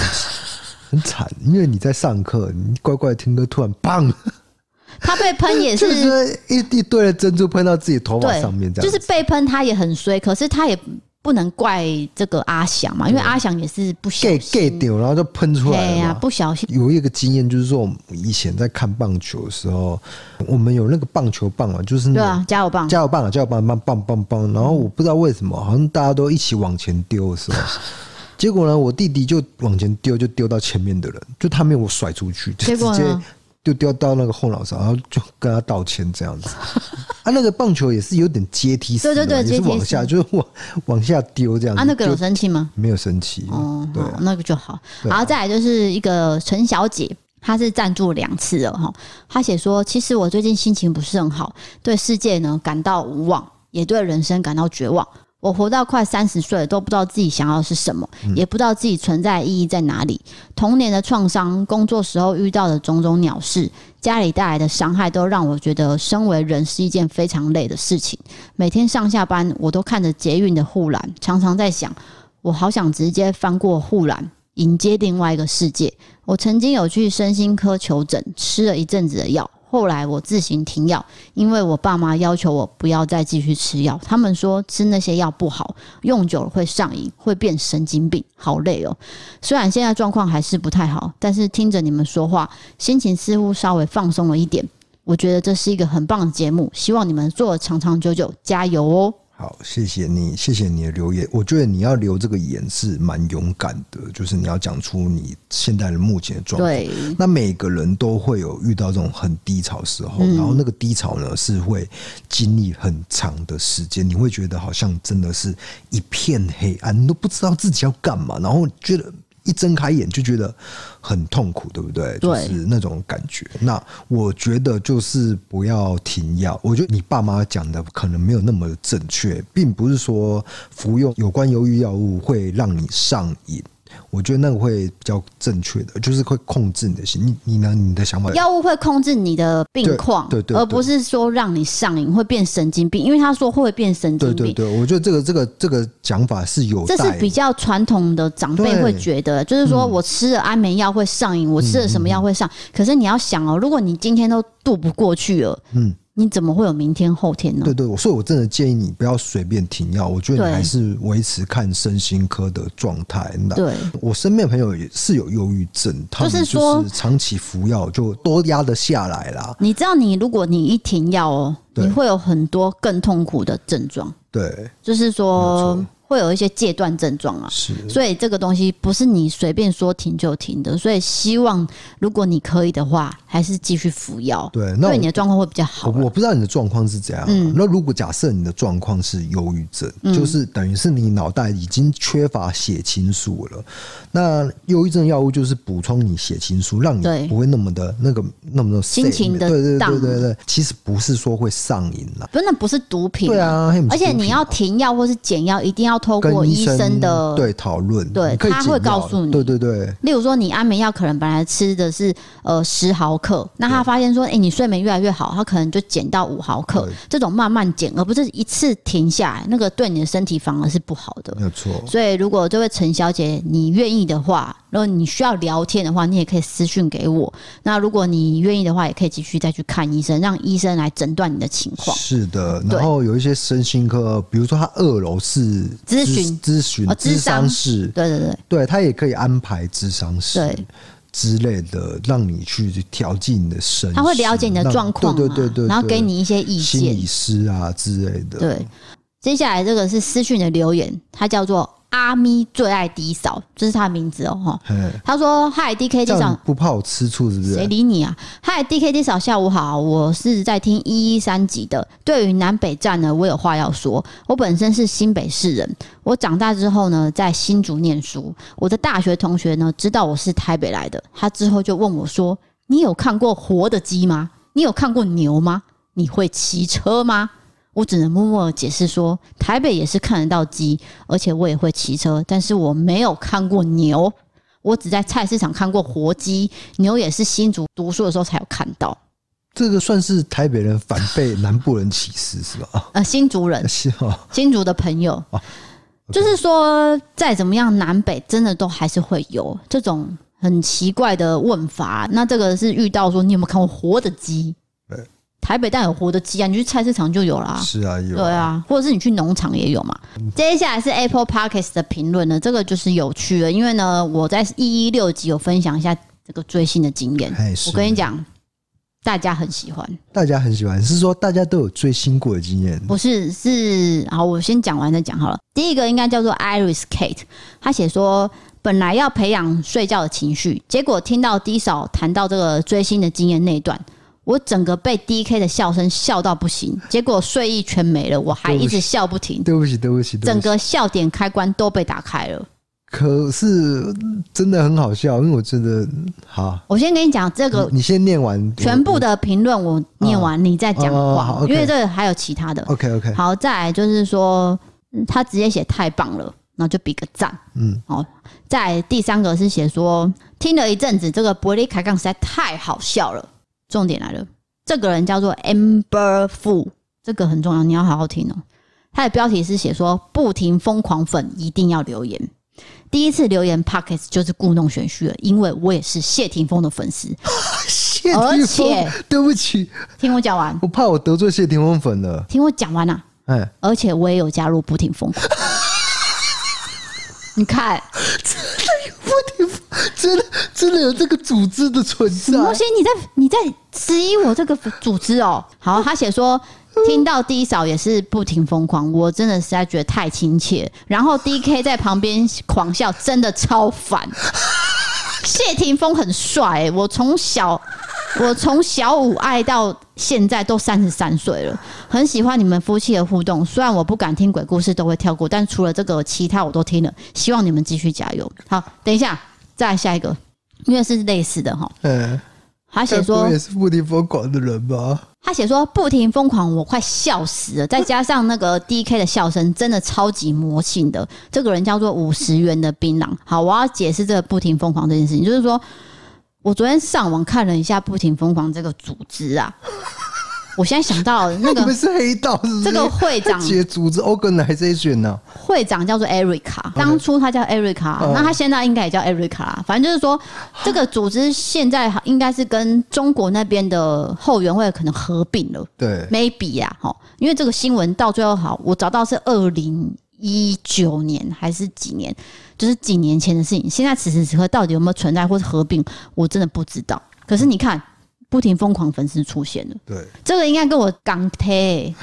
B: 很惨，因为你在上课，你乖乖听歌，突然砰。
A: 他被喷也是，
B: 就是一一堆的珍珠喷到自己头发上面，这样
A: 就是被喷，他也很衰。可是他也不能怪这个阿翔嘛，因为阿翔也是不小心
B: get 掉，然后就喷出来了。对呀，
A: 不小心。
B: 有一个经验就是说，我们以前在看棒球的时候，我们有那个棒球棒啊，就是那
A: 对啊，加油棒，
B: 加油棒，加油棒，棒棒棒棒。然后我不知道为什么，好像大家都一起往前丢的时候，结果呢，我弟弟就往前丢，就丢到前面的人，就他没有甩出去，就直接。就掉到那个后脑勺，然后就跟他道歉这样子。啊，那个棒球也是有点阶梯式，对对对，也是往下，就是往往下丢这样子。
A: 啊，那个有生气吗？
B: 没有生气。哦，对，
A: 那个就好。然后再来就是一个陈小姐，她是赞助两次了哈。她写说，其实我最近心情不是很好，对世界呢感到无望，也对人生感到绝望。我活到快三十岁，都不知道自己想要的是什么，也不知道自己存在意义在哪里。童年的创伤，工作时候遇到的种种鸟事，家里带来的伤害，都让我觉得身为人是一件非常累的事情。每天上下班，我都看着捷运的护栏，常常在想，我好想直接翻过护栏，迎接另外一个世界。我曾经有去身心科求诊，吃了一阵子的药。后来我自行停药，因为我爸妈要求我不要再继续吃药。他们说吃那些药不好，用久了会上瘾，会变神经病，好累哦。虽然现在状况还是不太好，但是听着你们说话，心情似乎稍微放松了一点。我觉得这是一个很棒的节目，希望你们做的长长久久，加油哦。
B: 好，谢谢你，谢谢你的留言。我觉得你要留这个言是蛮勇敢的，就是你要讲出你现在的目前的状况。对，那每个人都会有遇到这种很低潮时候，嗯、然后那个低潮呢是会经历很长的时间，你会觉得好像真的是一片黑暗，你都不知道自己要干嘛，然后觉得。一睁开眼就觉得很痛苦，对不对？对，就是那种感觉。那我觉得就是不要停药。我觉得你爸妈讲的可能没有那么正确，并不是说服用有关忧郁药物会让你上瘾。我觉得那个会比较正确的，就是会控制你的心。你你呢？你的想法？
A: 药物会控制你的病况，对对，而不是说让你上瘾会变神经病。因为他说会变神经病。
B: 对对对，我觉得这个这个这个讲法是有，
A: 这是比较传统的长辈会觉得，就是说我吃了安眠药会上瘾，我吃了什么药会上。可是你要想哦，如果你今天都度不过去了，嗯。你怎么会有明天后天呢？
B: 对对，所以我真的建议你不要随便停药。我觉得你还是维持看身心科的状态。
A: 对，
B: 我身边朋友也是有忧郁症，他们就是长期服药就都压得下来啦。
A: 你知道，你如果你一停药哦，你会有很多更痛苦的症状。
B: 对，
A: 就是说。会有一些戒断症状啊，是，所以这个东西不是你随便说停就停的，所以希望如果你可以的话，还是继续服药，对，那对你的状况会比较好。
B: 我不知道你的状况是怎样、啊，嗯，那如果假设你的状况是忧郁症，嗯、就是等于是你脑袋已经缺乏血清素了，那忧郁症药物就是补充你血清素，让你不会那么的那个那么的
A: 心情的，
B: 对对对对对，其实不是说会上瘾了，
A: 真的不是毒品，
B: 对啊，
A: 而且你要停药或是减药，一定要。透过医生的
B: 对讨论，
A: 对他会告诉你，
B: 对对对。
A: 例如说，你安眠药可能本来吃的是呃十毫克，那他发现说，哎，你睡眠越来越好，他可能就减到五毫克，这种慢慢减，而不是一次停下来，那个对你的身体反而是不好的。
B: 没有错。
A: 所以，如果这位陈小姐你愿意的话，如果你需要聊天的话，你也可以私讯给我。那如果你愿意的话，也可以继续再去看医生，让医生来诊断你的情况。
B: 是的，然后有一些身心科，比如说他二楼是。咨询。咨询咨商室，
A: 对对对，
B: 对他也可以安排咨商室之类的，让你去调剂你的身，
A: 他会了解你的状况，
B: 对对对对，
A: 然后给你一些意见，
B: 心理师啊之类的。
A: 对，接下来这个是私讯的留言，它叫做。阿咪最爱 D 嫂，这是他的名字哦，哈。他说：“嗨，D K D 嫂，
B: 不怕我吃醋是不是？
A: 谁理你啊？嗨，D K D 嫂，下午好，我是在听一一三集的。对于南北战呢，我有话要说。我本身是新北市人，我长大之后呢，在新竹念书。我的大学同学呢，知道我是台北来的，他之后就问我说：‘你有看过活的鸡吗？你有看过牛吗？你会骑车吗？’”我只能默默的解释说，台北也是看得到鸡，而且我也会骑车，但是我没有看过牛，我只在菜市场看过活鸡，牛也是新竹读书的时候才有看到。
B: 这个算是台北人反被南部人歧视是吧？
A: 呃，新竹人，新竹的朋友，就是说再怎么样，南北真的都还是会有这种很奇怪的问法。那这个是遇到说，你有没有看过活的鸡？台北但有活的鸡啊，你去菜市场就有啦。
B: 是啊，有。
A: 对啊，或者是你去农场也有嘛。接下来是 Apple Podcast 的评论呢，这个就是有趣了，因为呢，我在一一六集有分享一下这个追星的经验。我跟你讲，大家很喜欢，
B: 大家很喜欢，是说大家都有追星过的经验？
A: 不是，是好，我先讲完再讲好了。第一个应该叫做 Iris Kate，他写说，本来要培养睡觉的情绪，结果听到 D 嫂谈到这个追星的经验那一段。我整个被 DK 的笑声笑到不行，结果睡意全没了，我还一直笑不停。
B: 对不起，对不起，
A: 整个笑点开关都被打开了。
B: 可是真的很好笑，因为我真的好。
A: 我先跟你讲这个，
B: 你先念完
A: 全部的评论，我念完你再讲话，因为这个还有其他的。
B: OK OK，
A: 好，再来就是说他直接写太棒了，然后就比个赞。嗯，好，再来第三个是写说听了一阵子，这个伯利开杠实在太好笑了。重点来了，这个人叫做 Amber Fu，这个很重要，你要好好听哦。他的标题是写说不停疯狂粉一定要留言。第一次留言 Pockets 就是故弄玄虚了，因为我也是谢霆锋的粉丝。
B: 谢霆锋，而且对不起，
A: 听我讲完，
B: 我怕我得罪谢霆锋粉了。
A: 听我讲完啊，哎，而且我也有加入不停疯狂。你看。
B: 不停，真的真的有这个组织的存在。
A: 摩西，你在你在质疑我这个组织哦？好，他写说听到 D 嫂也是不停疯狂，我真的实在觉得太亲切。然后 D K 在旁边狂笑，真的超烦。谢霆锋很帅，我从小我从小五爱到现在都三十三岁了，很喜欢你们夫妻的互动。虽然我不敢听鬼故事，都会跳过，但除了这个，其他我都听了。希望你们继续加油。好，等一下再来下一个，因为是类似的哈。嗯，他写说
B: 也是不停疯狂的人吧？
A: 他写说不停疯狂，我快笑死了。再加上那个 D K 的笑声，真的超级魔性的。这个人叫做五十元的槟榔。好，我要解释这个不停疯狂这件事情，就是说我昨天上网看了一下不停疯狂这个组织啊，我现在想到那个
B: 你们是黑道是不是？
A: 这个会长
B: 解组织 organization 呢？
A: 会长叫做 Erica，当初他叫 Erica，那他现在应该也叫 Erica 啦。反正就是说，这个组织现在应该是跟中国那边的后援会可能合并了。
B: 对
A: ，maybe 呀，哈，因为这个新闻到最后好，我找到是二零一九年还是几年，就是几年前的事情。现在此时此刻到底有没有存在或是合并，我真的不知道。可是你看。不停疯狂粉丝出现了，
B: 对，
A: 这个应该跟我港贴，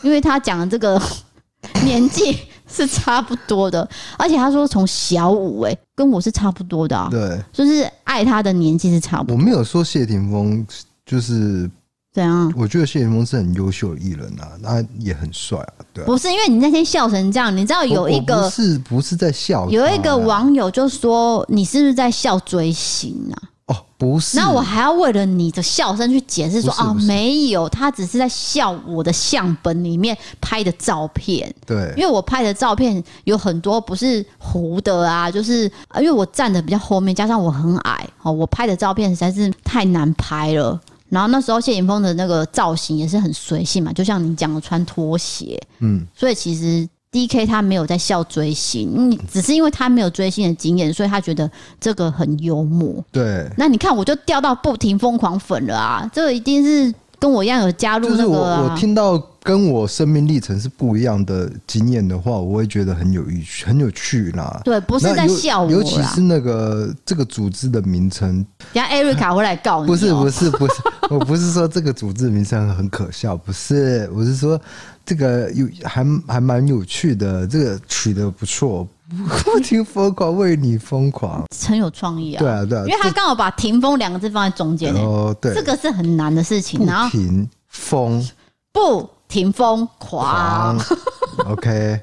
A: 因为他讲的这个 年纪是差不多的，而且他说从小五哎，跟我是差不多的啊，
B: 对，
A: 就是爱他的年纪是差不多。
B: 我没有说谢霆锋就是
A: 怎样，
B: 我觉得谢霆锋是很优秀的艺人啊，他也很帅啊，对啊。
A: 不是因为你那天笑成这样，你知道有一个
B: 不是不是在笑，
A: 有一个网友就说你是不是在笑追星啊？
B: 哦，不是。
A: 那我还要为了你的笑声去解释说，哦，没有，他只是在笑我的相本里面拍的照片。
B: 对，
A: 因为我拍的照片有很多不是糊的啊，就是因为我站的比较后面，加上我很矮，哦，我拍的照片实在是太难拍了。然后那时候谢霆锋的那个造型也是很随性嘛，就像你讲的穿拖鞋，嗯，所以其实。D K 他没有在笑追星，你只是因为他没有追星的经验，所以他觉得这个很幽默。
B: 对，
A: 那你看我就掉到不停疯狂粉了啊！这个一定是跟我一样有加入那个、啊。
B: 我我听到跟我生命历程是不一样的经验的话，我会觉得很有趣，很有趣啦。
A: 对，不是在笑我，
B: 尤其是那个这个组织的名称。
A: 等下艾瑞卡会来告你、喔。
B: 不是不是不是，我不是说这个组织名称很可笑，不是，我是说。这个有还还蛮有趣的，这个取得不错，不停疯狂为你疯狂，
A: 很有创意啊！
B: 对啊，对啊，
A: 因为他刚好把“停风”两个字放在中间
B: 哦，对，
A: 这个是很难的事情。然后
B: 不停风，
A: 不停疯狂
B: ，OK，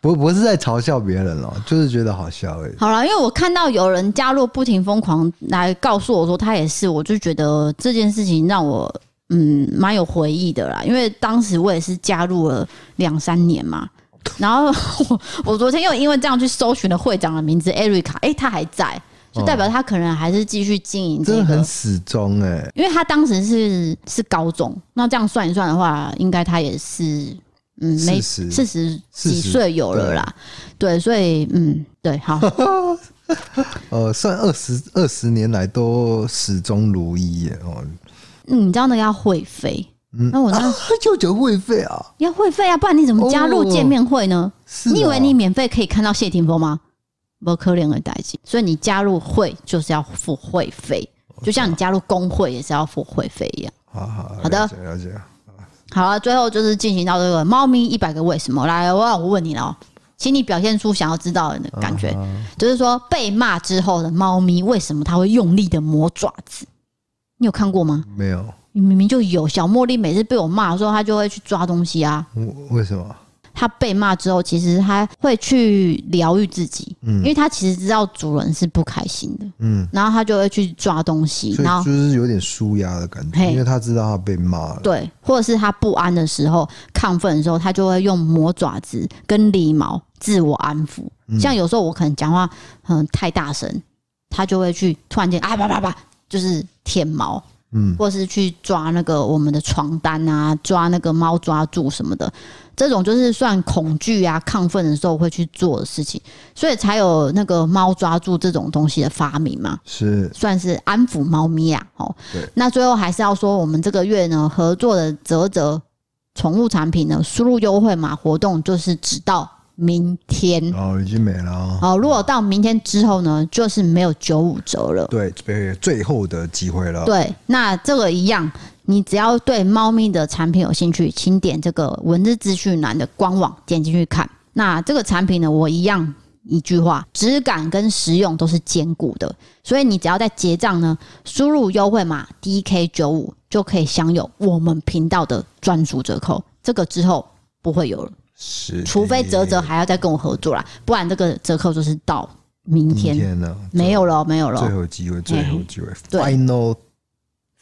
B: 不不是在嘲笑别人哦，就是觉得好笑而已。
A: 好了，因为我看到有人加入“不停疯狂”来告诉我说他也是，我就觉得这件事情让我。嗯，蛮有回忆的啦，因为当时我也是加入了两三年嘛，然后我我昨天又因为这样去搜寻了会长的名字 Erica，哎、欸，他还在，就代表他可能还是继续经营、这个，真的
B: 很始终哎，
A: 因为他当时是是高中，那这样算一算的话，应该他也是嗯没四十几岁有了啦，对，对，所以嗯对，好，
B: 呃，算二十二十年来都始终如一耶哦。
A: 嗯，你知道那个要会费，嗯，那我那
B: 舅舅会费啊，
A: 要会费啊，不然你怎么加入见面会呢？哦、你以为你免费可以看到谢霆锋吗？不可怜的代志，所以你加入会就是要付会费，就像你加入工会也是要付会费一样。好好，好的，了解。好了，最后就是进行到这个猫咪一百个为什么。来，我我问你了，请你表现出想要知道的感觉，就是说被骂之后的猫咪为什么它会用力的磨爪子？你有看过吗？没有。你明明就有。小茉莉每次被我骂的时候，她就会去抓东西啊。为什么？她被骂之后，其实他会去疗愈自己。嗯。因为他其实知道主人是不开心的。嗯。然后他就会去抓东西，然后就是有点舒压的感觉。因为他知道他被骂了。对。或者是他不安的时候、亢奋的时候，他就会用磨爪子跟理毛自我安抚。像有时候我可能讲话嗯太大声，他就会去突然间啊叭叭叭。就是舔毛，嗯，或是去抓那个我们的床单啊，抓那个猫抓住什么的，这种就是算恐惧啊、亢奋的时候会去做的事情，所以才有那个猫抓住这种东西的发明嘛，是算是安抚猫咪啊。哦，对，那最后还是要说，我们这个月呢合作的泽泽宠物产品呢，输入优惠码活动就是直到。明天哦，已经没了哦。好，如果到明天之后呢，就是没有九五折了。对，最后的机会了。对，那这个一样，你只要对猫咪的产品有兴趣，请点这个文字资讯栏的官网，点进去看。那这个产品呢，我一样一句话，质感跟实用都是兼顾的。所以你只要在结账呢，输入优惠码 DK 九五，就可以享有我们频道的专属折扣。这个之后不会有了。是，除非泽泽还要再跟我合作啦，不然这个折扣就是到明天，明天了，没有了，没有了，最后机会，最后机会，Final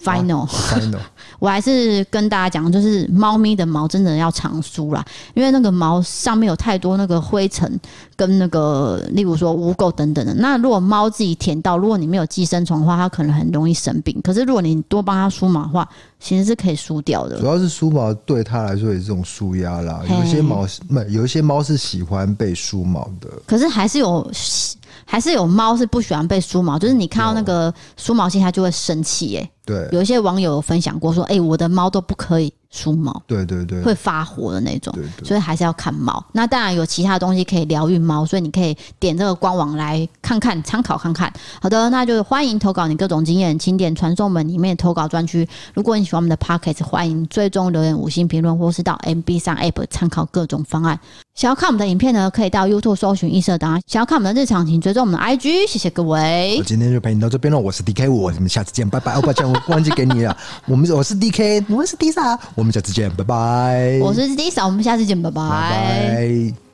A: final
B: final，
A: 我还是跟大家讲，就是猫咪的毛真的要常梳啦，因为那个毛上面有太多那个灰尘跟那个，例如说污垢等等的。那如果猫自己舔到，如果你没有寄生虫的话，它可能很容易生病。可是如果你多帮它梳毛的话，其实是可以梳掉的。
B: 主要是梳毛对它来说也是这种舒压啦。有一些猫，有一些猫是喜欢被梳毛的。
A: 可是还是有。还是有猫是不喜欢被梳毛，就是你看到那个梳毛器，它就会生气耶。
B: 对，
A: 有一些网友有分享过说，哎、欸，我的猫都不可以梳毛，
B: 对对对，
A: 会发火的那种。
B: 对，对对，
A: 所以还是要看猫。那当然有其他东西可以疗愈猫，所以你可以点这个官网来看看，参考看看。好的，那就欢迎投稿你各种经验，请点传送门里面的投稿专区。如果你喜欢我们的 Podcast，欢迎追踪留言五星评论，或是到 MB 上 App 参考各种方案。想要看我们的影片呢，可以到 YouTube 搜寻异色档案。想要看我们的日常，请追踪我们的 IG。谢谢各位。
B: 我今天就陪你到这边了，我是 DK，我们下次见，拜拜。哦，抱歉，我忘记给你了。我们我是 DK，我们是 Disa，我们下次见，拜拜。
A: 我是 Disa，我们下次见，拜拜。拜拜。